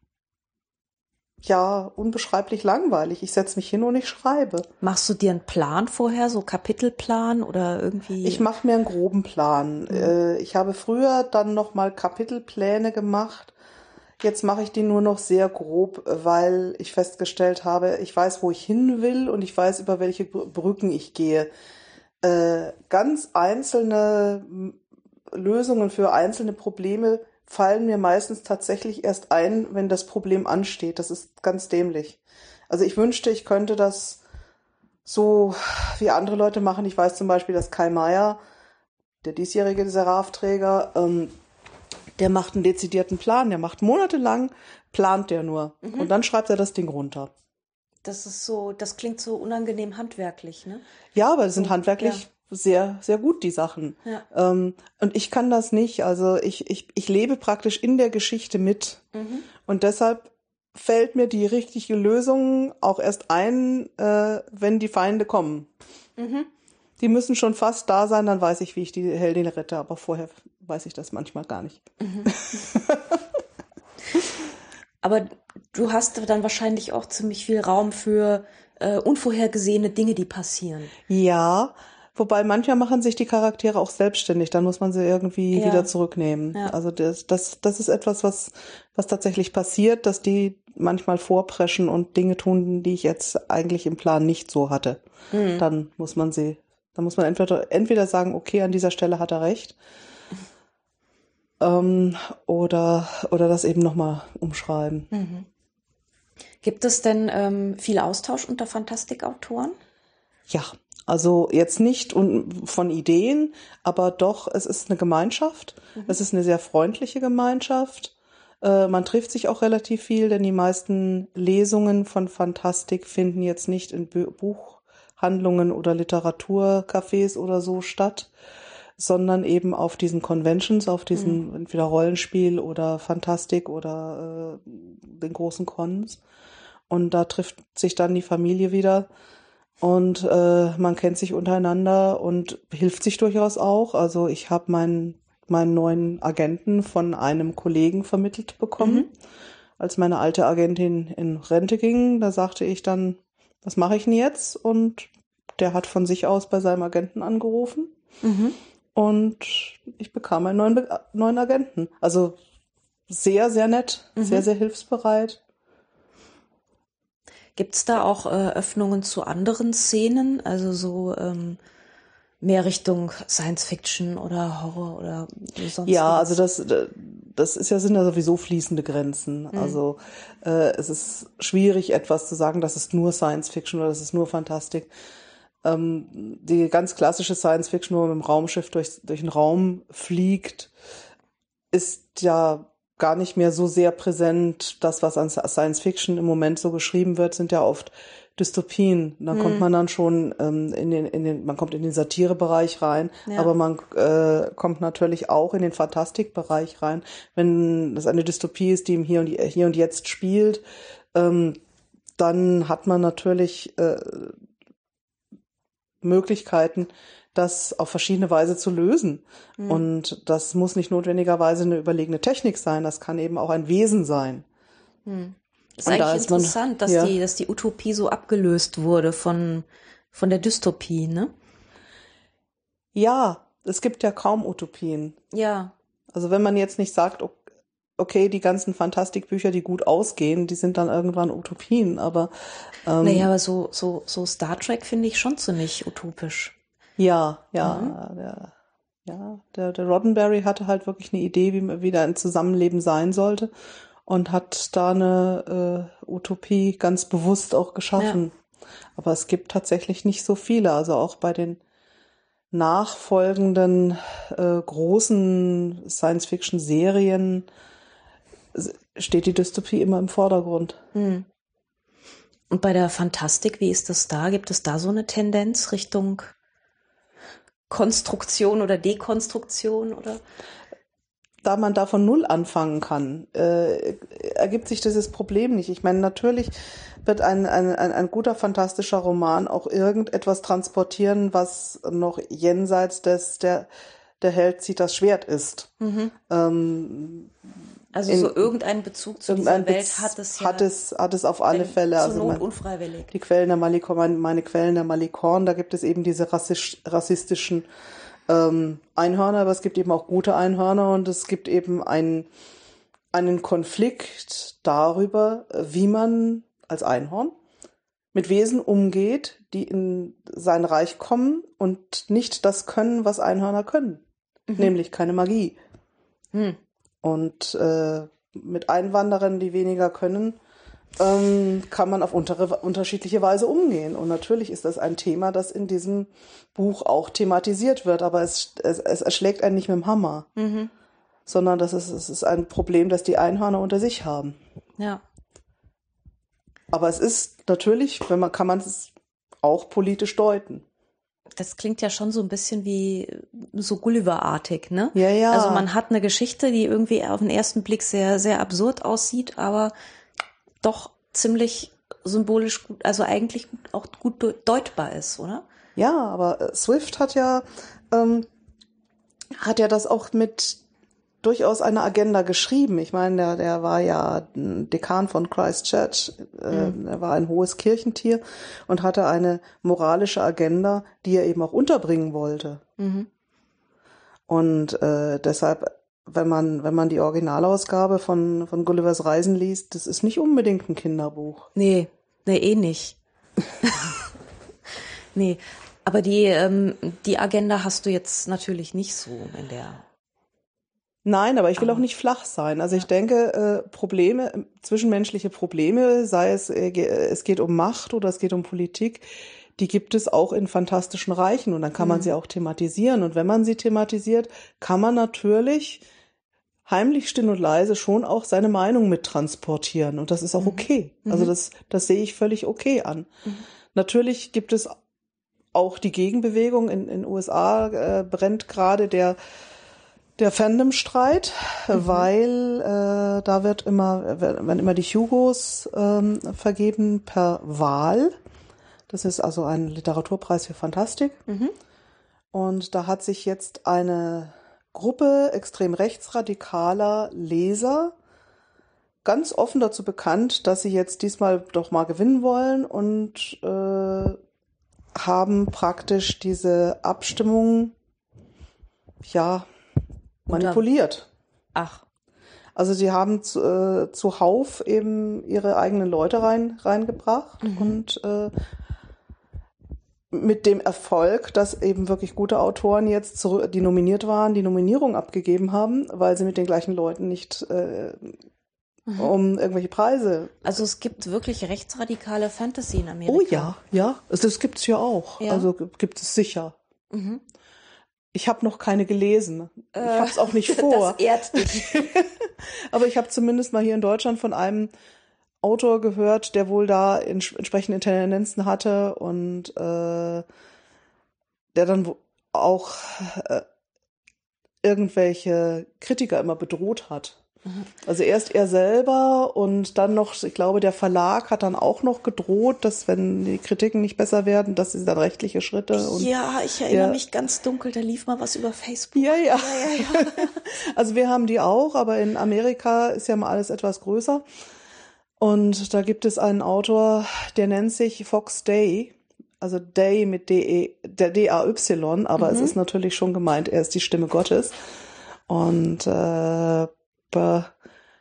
ja unbeschreiblich langweilig. Ich setze mich hin und ich schreibe. Machst du dir einen Plan vorher, so Kapitelplan oder irgendwie? Ich mache mir einen groben Plan. Mhm. Äh, ich habe früher dann noch mal Kapitelpläne gemacht. Jetzt mache ich die nur noch sehr grob, weil ich festgestellt habe, ich weiß, wo ich hin will und ich weiß, über welche Brücken ich gehe. Äh, ganz einzelne Lösungen für einzelne Probleme fallen mir meistens tatsächlich erst ein, wenn das Problem ansteht. Das ist ganz dämlich. Also ich wünschte, ich könnte das so wie andere Leute machen. Ich weiß zum Beispiel, dass Kai Meier, der diesjährige Seraph-Träger, ähm, der macht einen dezidierten Plan. Der macht monatelang, plant der nur. Mhm. Und dann schreibt er das Ding runter. Das ist so, das klingt so unangenehm handwerklich, ne? Ja, aber das sind handwerklich ja sehr, sehr gut, die Sachen. Ja. Ähm, und ich kann das nicht. Also ich, ich, ich lebe praktisch in der Geschichte mit. Mhm. Und deshalb fällt mir die richtige Lösung auch erst ein, äh, wenn die Feinde kommen. Mhm. Die müssen schon fast da sein, dann weiß ich, wie ich die Heldin rette, aber vorher weiß ich das manchmal gar nicht. Mhm. *laughs* aber du hast dann wahrscheinlich auch ziemlich viel Raum für äh, unvorhergesehene Dinge, die passieren. Ja, Wobei manchmal machen sich die Charaktere auch selbstständig, dann muss man sie irgendwie ja. wieder zurücknehmen. Ja. Also das, das, das ist etwas, was, was tatsächlich passiert, dass die manchmal vorpreschen und Dinge tun, die ich jetzt eigentlich im Plan nicht so hatte. Mhm. Dann muss man sie, dann muss man entweder, entweder sagen, okay, an dieser Stelle hat er recht. Ähm, oder, oder das eben nochmal umschreiben. Mhm. Gibt es denn ähm, viel Austausch unter Fantastikautoren? Ja, also jetzt nicht von Ideen, aber doch, es ist eine Gemeinschaft. Mhm. Es ist eine sehr freundliche Gemeinschaft. Äh, man trifft sich auch relativ viel, denn die meisten Lesungen von Fantastik finden jetzt nicht in Buchhandlungen oder Literaturcafés oder so statt, sondern eben auf diesen Conventions, auf diesen mhm. entweder Rollenspiel oder Fantastik oder äh, den großen Cons. Und da trifft sich dann die Familie wieder und äh, man kennt sich untereinander und hilft sich durchaus auch. Also ich habe meinen meinen neuen Agenten von einem Kollegen vermittelt bekommen. Mhm. Als meine alte Agentin in Rente ging, da sagte ich dann, was mache ich denn jetzt? Und der hat von sich aus bei seinem Agenten angerufen. Mhm. Und ich bekam einen neuen, neuen Agenten. Also sehr, sehr nett, mhm. sehr, sehr hilfsbereit. Gibt es da auch äh, Öffnungen zu anderen Szenen? Also so ähm, mehr Richtung Science Fiction oder Horror oder sonst Ja, was? also das, das ist ja, sind ja sowieso fließende Grenzen. Mhm. Also äh, es ist schwierig, etwas zu sagen, das ist nur Science Fiction oder das ist nur Fantastik. Ähm, die ganz klassische Science Fiction, wo man mit dem Raumschiff durch, durch den Raum fliegt, ist ja gar nicht mehr so sehr präsent. Das, was an Science Fiction im Moment so geschrieben wird, sind ja oft Dystopien. Da hm. kommt man dann schon ähm, in den, in den, man kommt in den Satirebereich rein, ja. aber man äh, kommt natürlich auch in den Fantastikbereich rein. Wenn das eine Dystopie ist, die im Hier und, Hier und Jetzt spielt, ähm, dann hat man natürlich äh, Möglichkeiten, das auf verschiedene Weise zu lösen. Mhm. Und das muss nicht notwendigerweise eine überlegene Technik sein, das kann eben auch ein Wesen sein. Mhm. Das ist Und eigentlich da ist interessant, man, dass, ja. die, dass die Utopie so abgelöst wurde von, von der Dystopie, ne? Ja, es gibt ja kaum Utopien. Ja. Also wenn man jetzt nicht sagt, okay, die ganzen Fantastikbücher, die gut ausgehen, die sind dann irgendwann Utopien, aber ähm, Naja, aber so, so, so Star Trek finde ich schon ziemlich utopisch. Ja, ja, mhm. der, ja, der, der Roddenberry hatte halt wirklich eine Idee, wie, wie da ein Zusammenleben sein sollte und hat da eine äh, Utopie ganz bewusst auch geschaffen. Ja. Aber es gibt tatsächlich nicht so viele, also auch bei den nachfolgenden äh, großen Science-Fiction-Serien steht die Dystopie immer im Vordergrund. Mhm. Und bei der Fantastik, wie ist das da? Gibt es da so eine Tendenz Richtung Konstruktion oder Dekonstruktion oder? da man da von Null anfangen kann, äh, ergibt sich dieses Problem nicht. Ich meine, natürlich wird ein, ein, ein, ein guter, fantastischer Roman auch irgendetwas transportieren, was noch jenseits des, der, der Held zieht das Schwert ist. Mhm. Ähm, Also in- so irgendeinen Bezug zu irgendein dieser Welt Bez- hat es ja. hat es, hat es auf alle Fälle. Zur Also Not mein, unfreiwillig. die Quellen der Malikorn, meine, meine Quellen der Malikorn, da gibt es eben diese rassisch, rassistischen ähm, Einhörner, aber es gibt eben auch gute Einhörner und es gibt eben einen, einen Konflikt darüber, wie man als Einhorn mit Wesen umgeht, die in sein Reich kommen und nicht das können, was Einhörner können, Mhm. nämlich keine Magie. Hm. Und äh, mit Einwanderern, die weniger können, ähm, kann man auf untere, unterschiedliche Weise umgehen. Und natürlich ist das ein Thema, das in diesem Buch auch thematisiert wird, aber es, es, es erschlägt einen nicht mit dem Hammer, Mhm. sondern das ist, es ist ein Problem, das die Einhörner unter sich haben. Ja. Aber es ist natürlich, wenn man kann man es auch politisch deuten. Das klingt ja schon so ein bisschen wie so Gulliver-artig, ne? Ja, ja. Also man hat eine Geschichte, die irgendwie auf den ersten Blick sehr, sehr absurd aussieht, aber doch ziemlich symbolisch gut, also eigentlich auch gut de- deutbar ist, oder? Ja, aber äh, Swift hat ja, ähm, hat ja das auch mit durchaus einer Agenda geschrieben. Ich meine, der, der war ja Dekan von Christchurch, äh, er war ein hohes Kirchentier und hatte eine moralische Agenda, die er eben auch unterbringen wollte. Mhm. Und äh, deshalb, wenn man, wenn man die Originalausgabe von, von Gullivers Reisen liest, das ist nicht unbedingt ein Kinderbuch. Nee, nee, eh nicht. *laughs* nee, aber die, ähm, die Agenda hast du jetzt natürlich nicht so in der. Nein, aber ich will Aber- auch nicht flach sein. Also ich denke, äh, Probleme, zwischenmenschliche Probleme, sei es, äh, ge- es geht um Macht oder es geht um Politik, die gibt es auch in fantastischen Reichen und dann kann man sie auch thematisieren. Und wenn man sie thematisiert, kann man natürlich heimlich, still und leise schon auch seine Meinung mittransportieren. Und das ist auch okay. Also das, das sehe ich völlig okay an. Natürlich gibt es auch die Gegenbewegung. In den USA äh, brennt gerade der der Fandom-Streit, weil äh, da wird immer, werden immer die Hugos ähm, vergeben per Wahl. Das ist also ein Literaturpreis für Fantastik. Und da hat sich jetzt eine Gruppe extrem rechtsradikaler Leser ganz offen dazu bekannt, dass sie jetzt diesmal doch mal gewinnen wollen und äh, haben praktisch diese Abstimmung ja manipuliert. Ach, Also sie haben zu, äh, zuhauf eben ihre eigenen Leute rein, reingebracht und äh, mit dem Erfolg, dass eben wirklich gute Autoren jetzt, zurück, die nominiert waren, die Nominierung abgegeben haben, weil sie mit den gleichen Leuten nicht äh, um irgendwelche Preise. also es gibt wirklich rechtsradikale Fantasy in Amerika. Oh ja, ja, also das gibt's ja auch. Ja. Also gibt es sicher. Mhm. Ich habe noch keine gelesen. ich habe es auch nicht *laughs* vor. Das ehrt dich. *laughs* Aber ich habe zumindest mal hier in Deutschland von einem Autor gehört, der wohl da ents entsprechende Tendenzen hatte und äh, der dann auch äh, irgendwelche Kritiker immer bedroht hat. Also erst er selber und dann noch, ich glaube, der Verlag hat dann auch noch gedroht, dass wenn die Kritiken nicht besser werden, dass sie dann rechtliche Schritte und ja, ich erinnere Ja. mich ganz dunkel, da lief mal was über Facebook. ja, ja. ja, ja. *laughs* Also wir haben die auch, aber in Amerika ist ja mal alles etwas größer. Und da gibt es einen Autor, der nennt sich Fox Day. Also Day mit D-E, der D-A-Y, aber es ist natürlich schon gemeint, er ist die Stimme Gottes. Und äh,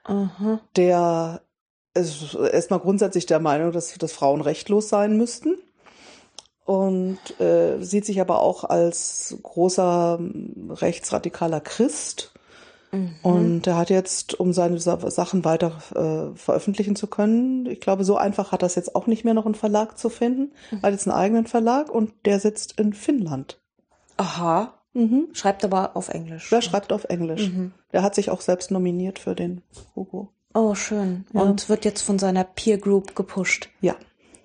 Aha. der ist erstmal grundsätzlich der Meinung, dass, dass Frauen rechtlos sein müssten. Und äh, sieht sich aber auch als großer rechtsradikaler Christ. Und er hat jetzt, um seine Sa Sachen weiter äh, veröffentlichen zu können, ich glaube, so einfach hat das jetzt auch nicht mehr noch einen Verlag zu finden. Er hat jetzt einen eigenen Verlag und der sitzt in Finnland. Aha. Mhm. Schreibt aber auf Englisch. Der schreibt auf Englisch. Der hat sich auch selbst nominiert für den Hugo. Oh, schön. Ja. Und wird jetzt von seiner Peer Group gepusht. Ja.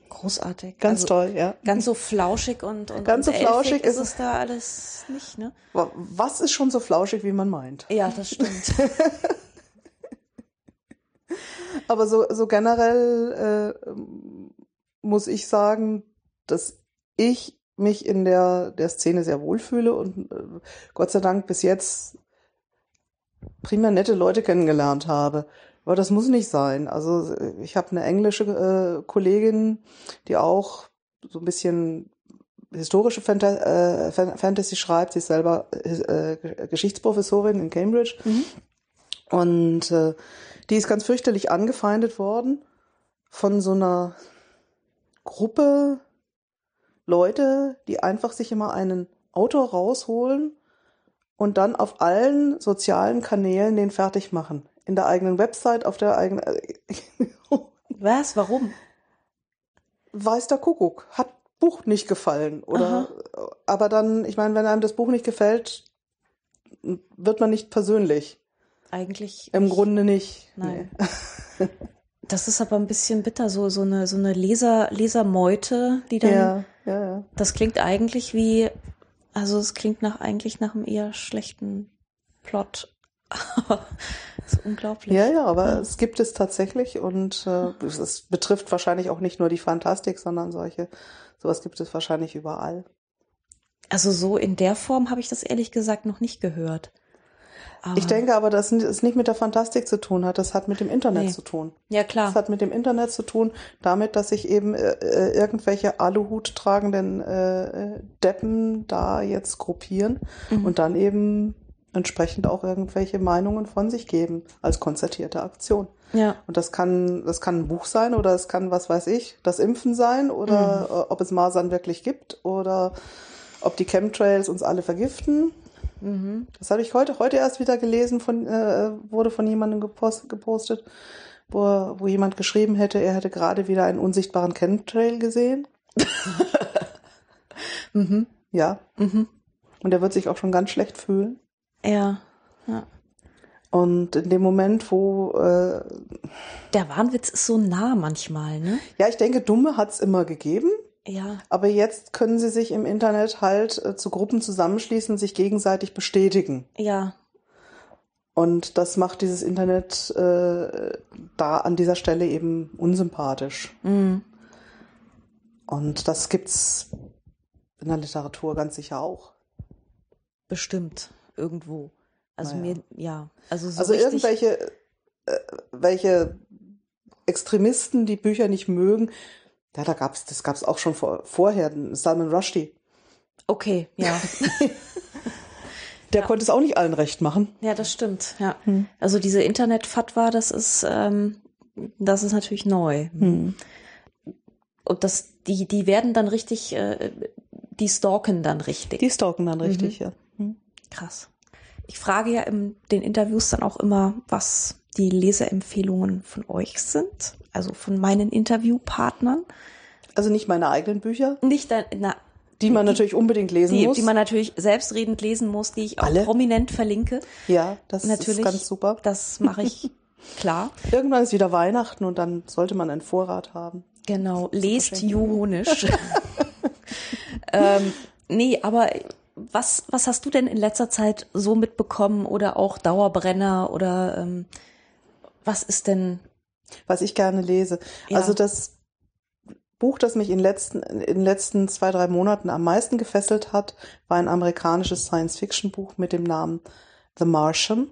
Großartig. Ganz also, toll, ja. Ganz so flauschig und, und ganz so flauschig ist es da alles nicht, ne? Was ist schon so flauschig, wie man meint? Ja, das stimmt. *laughs* Aber so, so generell äh, muss ich sagen, dass ich mich in der, der Szene sehr wohlfühle und äh, Gott sei Dank bis jetzt prima nette Leute kennengelernt habe. Aber das muss nicht sein. Also ich habe eine englische äh, Kollegin, die auch so ein bisschen historische Fanta äh, Fantasy schreibt. Sie ist selber äh, Geschichtsprofessorin in Cambridge. Mhm. Und äh, die ist ganz fürchterlich angefeindet worden von so einer Gruppe Leute, die einfach sich immer einen Autor rausholen und dann auf allen sozialen Kanälen den fertig machen. In der eigenen Website, auf der eigenen. *laughs* Was? Warum? Weiß der Kuckuck. Hat Buch nicht gefallen. Oder Aha. aber dann, ich meine, wenn einem das Buch nicht gefällt, wird man nicht persönlich. Eigentlich. Im nicht. Grunde nicht. Nein. Nee. *laughs* das ist aber ein bisschen bitter, so, so eine, so eine Leser, Lesermeute, die dann. Ja, ja, ja. Das klingt eigentlich wie also es klingt nach eigentlich nach einem eher schlechten Plot. *laughs* das ist unglaublich. Ja, ja, aber ja. es gibt es tatsächlich und äh, es betrifft wahrscheinlich auch nicht nur die Fantastik, sondern solche, sowas gibt es wahrscheinlich überall. Also so in der Form habe ich das ehrlich gesagt noch nicht gehört. Aber ich denke aber, dass es nicht mit der Fantastik zu tun hat, das hat mit dem Internet nee. zu tun. Ja, klar. Das hat mit dem Internet zu tun, damit, dass sich eben äh, äh, irgendwelche Aluhut tragenden äh, Deppen da jetzt gruppieren mhm. und dann eben entsprechend auch irgendwelche Meinungen von sich geben als konzertierte Aktion. Ja. Und das kann, das kann ein Buch sein oder es kann, was weiß ich, das Impfen sein oder mhm. ob es Masern wirklich gibt oder ob die Chemtrails uns alle vergiften Mhm. Das habe ich heute, heute erst wieder gelesen, von, äh, wurde von jemandem gepost, gepostet, wo, wo jemand geschrieben hätte, er hätte gerade wieder einen unsichtbaren Chemtrail gesehen. *laughs* mhm. Ja. Mhm. Und er wird sich auch schon ganz schlecht fühlen. Ja. ja. Und in dem Moment, wo äh, der Wahnwitz ist so nah manchmal, ne? Ja, ich denke, Dumme hat's immer gegeben. Ja. Aber jetzt können sie sich im Internet halt äh, zu Gruppen zusammenschließen sich gegenseitig bestätigen. Ja. Und das macht dieses Internet äh, da an dieser Stelle eben unsympathisch. Mhm. Und das gibt's in der Literatur ganz sicher auch. Bestimmt, irgendwo. Also naja. mir, ja. Also, so also irgendwelche äh, welche Extremisten, die Bücher nicht mögen, ja, da gab's, das gab's auch schon vor, vorher, Salman Rushdie. Okay, ja. *laughs* Der ja. konnte es auch nicht allen recht machen. Ja, das stimmt, ja. Hm. Also diese Internet-Fatwa, das ist, ähm, das ist natürlich neu. Hm. Und das, die, die werden dann richtig, äh, die stalken dann richtig. Die stalken dann richtig, mhm. ja. Krass. Ich frage ja in den Interviews dann auch immer, was die Leseempfehlungen von euch sind, also von meinen Interviewpartnern. Also nicht meine eigenen Bücher? Nicht dein, na, die man die, natürlich unbedingt lesen die, muss. Die man natürlich selbstredend lesen muss, die ich auch Alle? prominent verlinke. Ja, das natürlich, ist ganz super. Das mache ich *laughs* klar. Irgendwann ist wieder Weihnachten und dann sollte man einen Vorrat haben. Genau, lest Juhonisch. *laughs* *laughs* ähm, nee, aber was, was hast du denn in letzter Zeit so mitbekommen oder auch Dauerbrenner oder ähm, was ist denn? Was ich gerne lese. Ja. Also das Buch, das mich in, letzten, in den letzten zwei, drei Monaten am meisten gefesselt hat, war ein amerikanisches Science-Fiction-Buch mit dem Namen The Martian.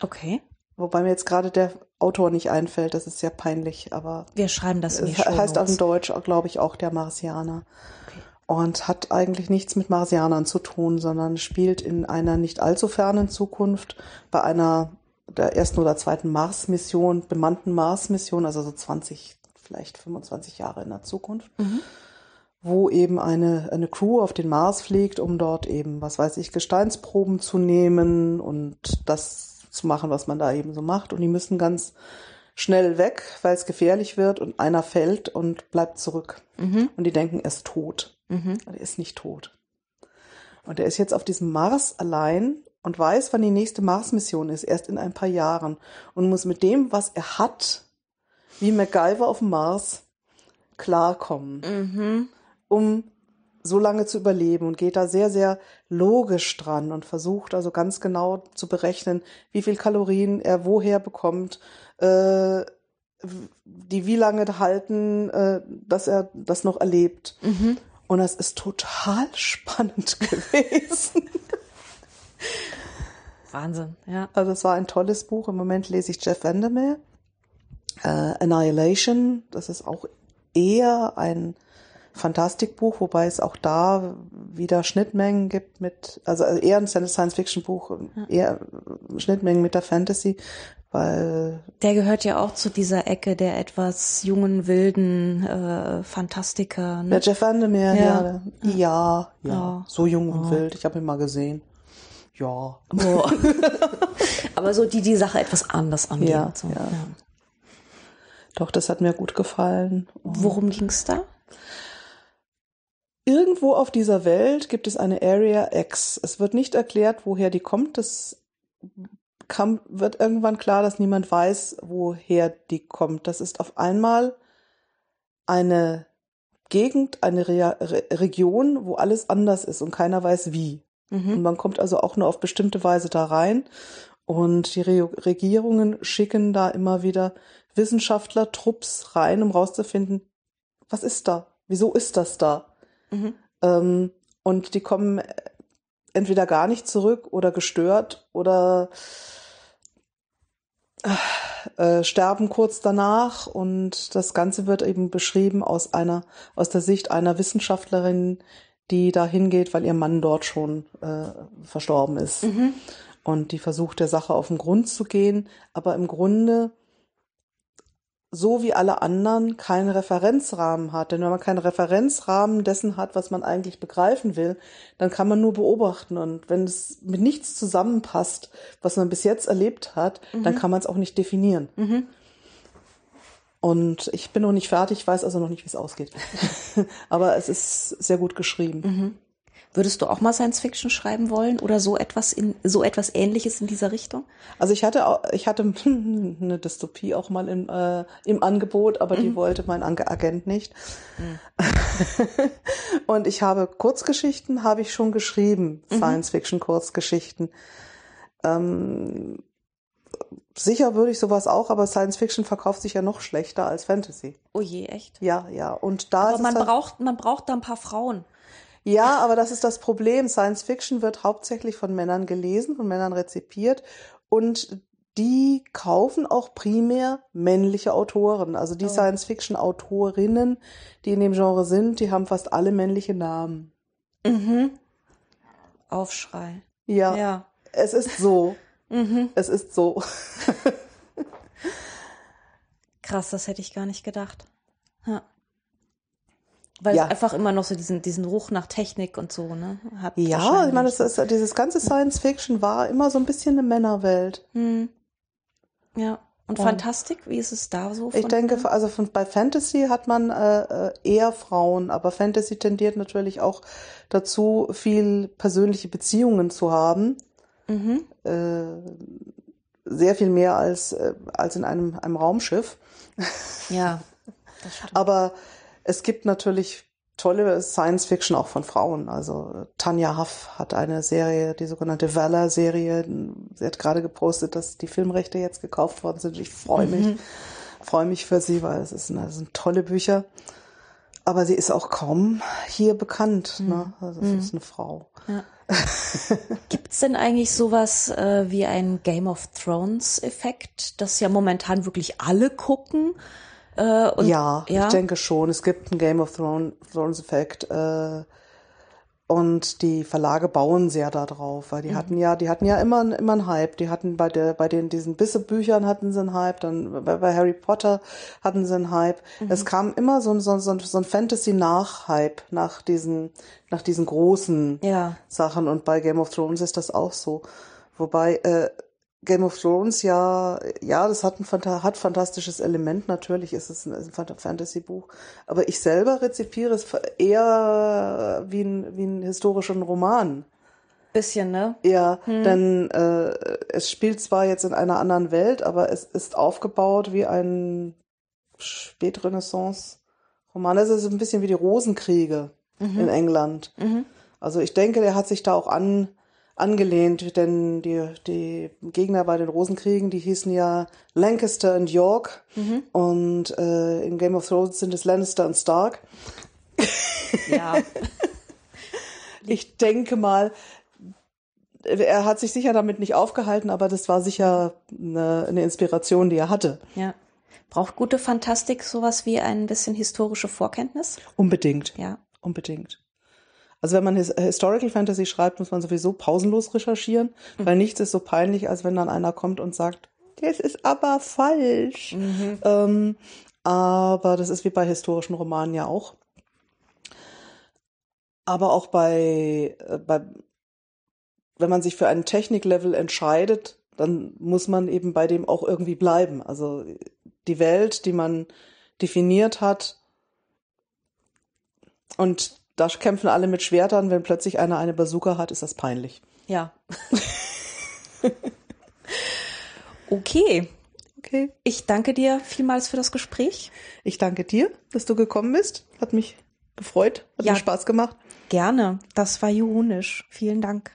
Okay. Wobei mir jetzt gerade der Autor nicht einfällt, das ist sehr peinlich, aber. Wir schreiben das in Es heißt auf Deutsch, glaube ich, auch der Marsianer. Okay. Und hat eigentlich nichts mit Marsianern zu tun, sondern spielt in einer nicht allzu fernen Zukunft bei einer der ersten oder zweiten Mars-Mission, bemannten Mars-Mission, also so 20, vielleicht 25 Jahre in der Zukunft, mhm. wo eben eine, eine Crew auf den Mars fliegt, um dort eben, was weiß ich, Gesteinsproben zu nehmen und das zu machen, was man da eben so macht. Und die müssen ganz schnell weg, weil es gefährlich wird und einer fällt und bleibt zurück. Mhm. Und die denken, er ist tot. Mhm. Er ist nicht tot. Und er ist jetzt auf diesem Mars allein und weiß, wann die nächste Mars-Mission ist, erst in ein paar Jahren und muss mit dem, was er hat, wie MacGyver auf dem Mars, klarkommen, Mhm. um so lange zu überleben und geht da sehr, sehr logisch dran und versucht also ganz genau zu berechnen, wie viel Kalorien er woher bekommt, äh, die wie lange halten, äh, dass er das noch erlebt. Mhm. Und das ist total spannend *laughs* gewesen. Wahnsinn, ja. Also es war ein tolles Buch. Im Moment lese ich Jeff Vandermeer. Äh, Annihilation, das ist auch eher ein Fantastikbuch, wobei es auch da wieder Schnittmengen gibt mit, also eher ein Science-Fiction-Buch, eher Schnittmengen mit der Fantasy, weil Der gehört ja auch zu dieser Ecke der etwas jungen, wilden äh, Fantastiker. Ne? der Jeff Vandermeer, Ja. ja, ja, ja, Ja. so jung und wild. Ich habe ihn mal gesehen. Ja. Oh. *laughs* Aber so die die Sache etwas anders angehen. Ja, und so. ja. Doch, das hat mir gut gefallen. Worum ging's da? Irgendwo auf dieser Welt gibt es eine Area X. Es wird nicht erklärt, woher die kommt. Das kam, wird irgendwann klar, dass niemand weiß, woher die kommt. Das ist auf einmal eine Gegend, eine Re Re Region, wo alles anders ist und keiner weiß wie. Und Mhm. man kommt also auch nur auf bestimmte Weise da rein. Und die Re Regierungen schicken da immer wieder Wissenschaftler, Trupps rein, um rauszufinden, was ist da? Wieso ist das da? Mhm. Ähm, und die kommen entweder gar nicht zurück oder gestört oder äh, sterben kurz danach. Und das Ganze wird eben beschrieben aus einer, aus der Sicht einer Wissenschaftlerin, die da hingeht, weil ihr Mann dort schon äh, verstorben ist. Mhm. Und die versucht der Sache auf den Grund zu gehen, aber im Grunde so wie alle anderen keinen Referenzrahmen hat. Denn wenn man keinen Referenzrahmen dessen hat, was man eigentlich begreifen will, dann kann man nur beobachten. Und wenn es mit nichts zusammenpasst, was man bis jetzt erlebt hat, dann kann man es auch nicht definieren. Mhm. Und ich bin noch nicht fertig, weiß also noch nicht, wie es ausgeht. *laughs* Aber es ist sehr gut geschrieben. Mhm. Würdest du auch mal Science Fiction schreiben wollen oder so etwas in so etwas Ähnliches in dieser Richtung? Also ich hatte auch, ich hatte *laughs* eine Dystopie auch mal im, äh, im Angebot, aber die wollte mein Agent nicht. *laughs* Und ich habe Kurzgeschichten, habe ich schon geschrieben, Science-Fiction-Kurzgeschichten. Ähm, sicher würde ich sowas auch, aber Science-Fiction verkauft sich ja noch schlechter als Fantasy. Oh je, echt? Ja, ja. Und da Aber man halt- braucht man braucht da ein paar Frauen. Ja, aber das ist das Problem. Science Fiction wird hauptsächlich von Männern gelesen, von Männern rezipiert und die kaufen auch primär männliche Autoren. Also die Oh. Science Fiction Autorinnen, die in dem Genre sind, die haben fast alle männliche Namen. Mhm. Aufschrei. Ja, Ja. es ist so. *laughs* Mhm. Es ist so. Krass, das hätte ich gar nicht gedacht. Ja. Weil Ja. es einfach immer noch so diesen, diesen Ruch nach Technik und so, ne? Hat Ja, ich meine, das ist, dieses ganze Science Fiction war immer so ein bisschen eine Männerwelt. Hm. Ja. Und Und- Fantastik, wie ist es da so? Ich denke, also von, bei Fantasy hat man äh, äh, eher Frauen, aber Fantasy tendiert natürlich auch dazu, viel persönliche Beziehungen zu haben. Mhm. Äh, sehr viel mehr als, äh, als in einem, einem Raumschiff. Ja, *laughs* das stimmt. Aber es gibt natürlich tolle Science Fiction auch von Frauen. Also äh, Tanja Huff hat eine Serie, die sogenannte Valor-Serie. Sie hat gerade gepostet, dass die Filmrechte jetzt gekauft worden sind. Ich freue mich, freue mich für sie, weil es ist das sind tolle Bücher. Aber sie ist auch kaum hier bekannt. Ne? Also es ist eine Frau. Ja. *laughs* Gibt's denn eigentlich sowas äh, wie ein Game of Thrones Effekt, das ja momentan wirklich alle gucken? Äh, und, ja, ja? ich denke schon. Es gibt einen Game of Thrones, Thrones Effekt. Äh, und die Verlage bauen sehr darauf, weil die hatten ja, die hatten ja immer, immer einen Hype. Die hatten bei der, bei den, diesen Bisse-Büchern hatten sie einen Hype, dann bei, bei Harry Potter hatten sie einen Hype. Es kam immer so ein, so ein, so ein, so ein Fantasy-Nach-Hype nach diesen, nach diesen großen Ja. Sachen. Und bei Game of Thrones ist das auch so. Wobei, äh, Game of Thrones, ja, ja, das hat ein Phanta hat fantastisches Element. Natürlich ist es ein, ein Fantasy-Buch. Aber ich selber rezipiere es eher wie ein, wie ein historischen Roman. Bisschen, ne? Ja, denn äh, es spielt zwar jetzt in einer anderen Welt, aber es ist aufgebaut wie ein Spätrenaissance Roman. Das ist ein bisschen wie die Rosenkriege in England. Also ich denke, der hat sich da auch an, angelehnt, denn die, die Gegner bei den Rosenkriegen, die hießen ja Lancaster und York und äh, in Game of Thrones sind es Lannister und Stark. Ja. *laughs* Ich denke mal, er hat sich sicher damit nicht aufgehalten, aber das war sicher eine, eine Inspiration, die er hatte. ja. Braucht gute Fantastik sowas wie ein bisschen historische Vorkenntnis? Unbedingt. Ja. Unbedingt. Also wenn man His Historical Fantasy schreibt, muss man sowieso pausenlos recherchieren, weil nichts ist so peinlich, als wenn dann einer kommt und sagt, das ist aber falsch. Ähm, aber das ist wie bei historischen Romanen ja auch. Aber auch bei, äh, bei wenn man sich für einen Techniklevel entscheidet, dann muss man eben bei dem auch irgendwie bleiben. Also die Welt, die man definiert hat, und da kämpfen alle mit Schwertern. Wenn plötzlich einer eine Bazooka hat, ist das peinlich. Ja. *laughs* okay. Okay. Ich danke dir vielmals für das Gespräch. Ich danke dir, dass du gekommen bist. Hat mich gefreut, hat Ja. mir Spaß gemacht. Gerne. Das war Juhunisch. Vielen Dank.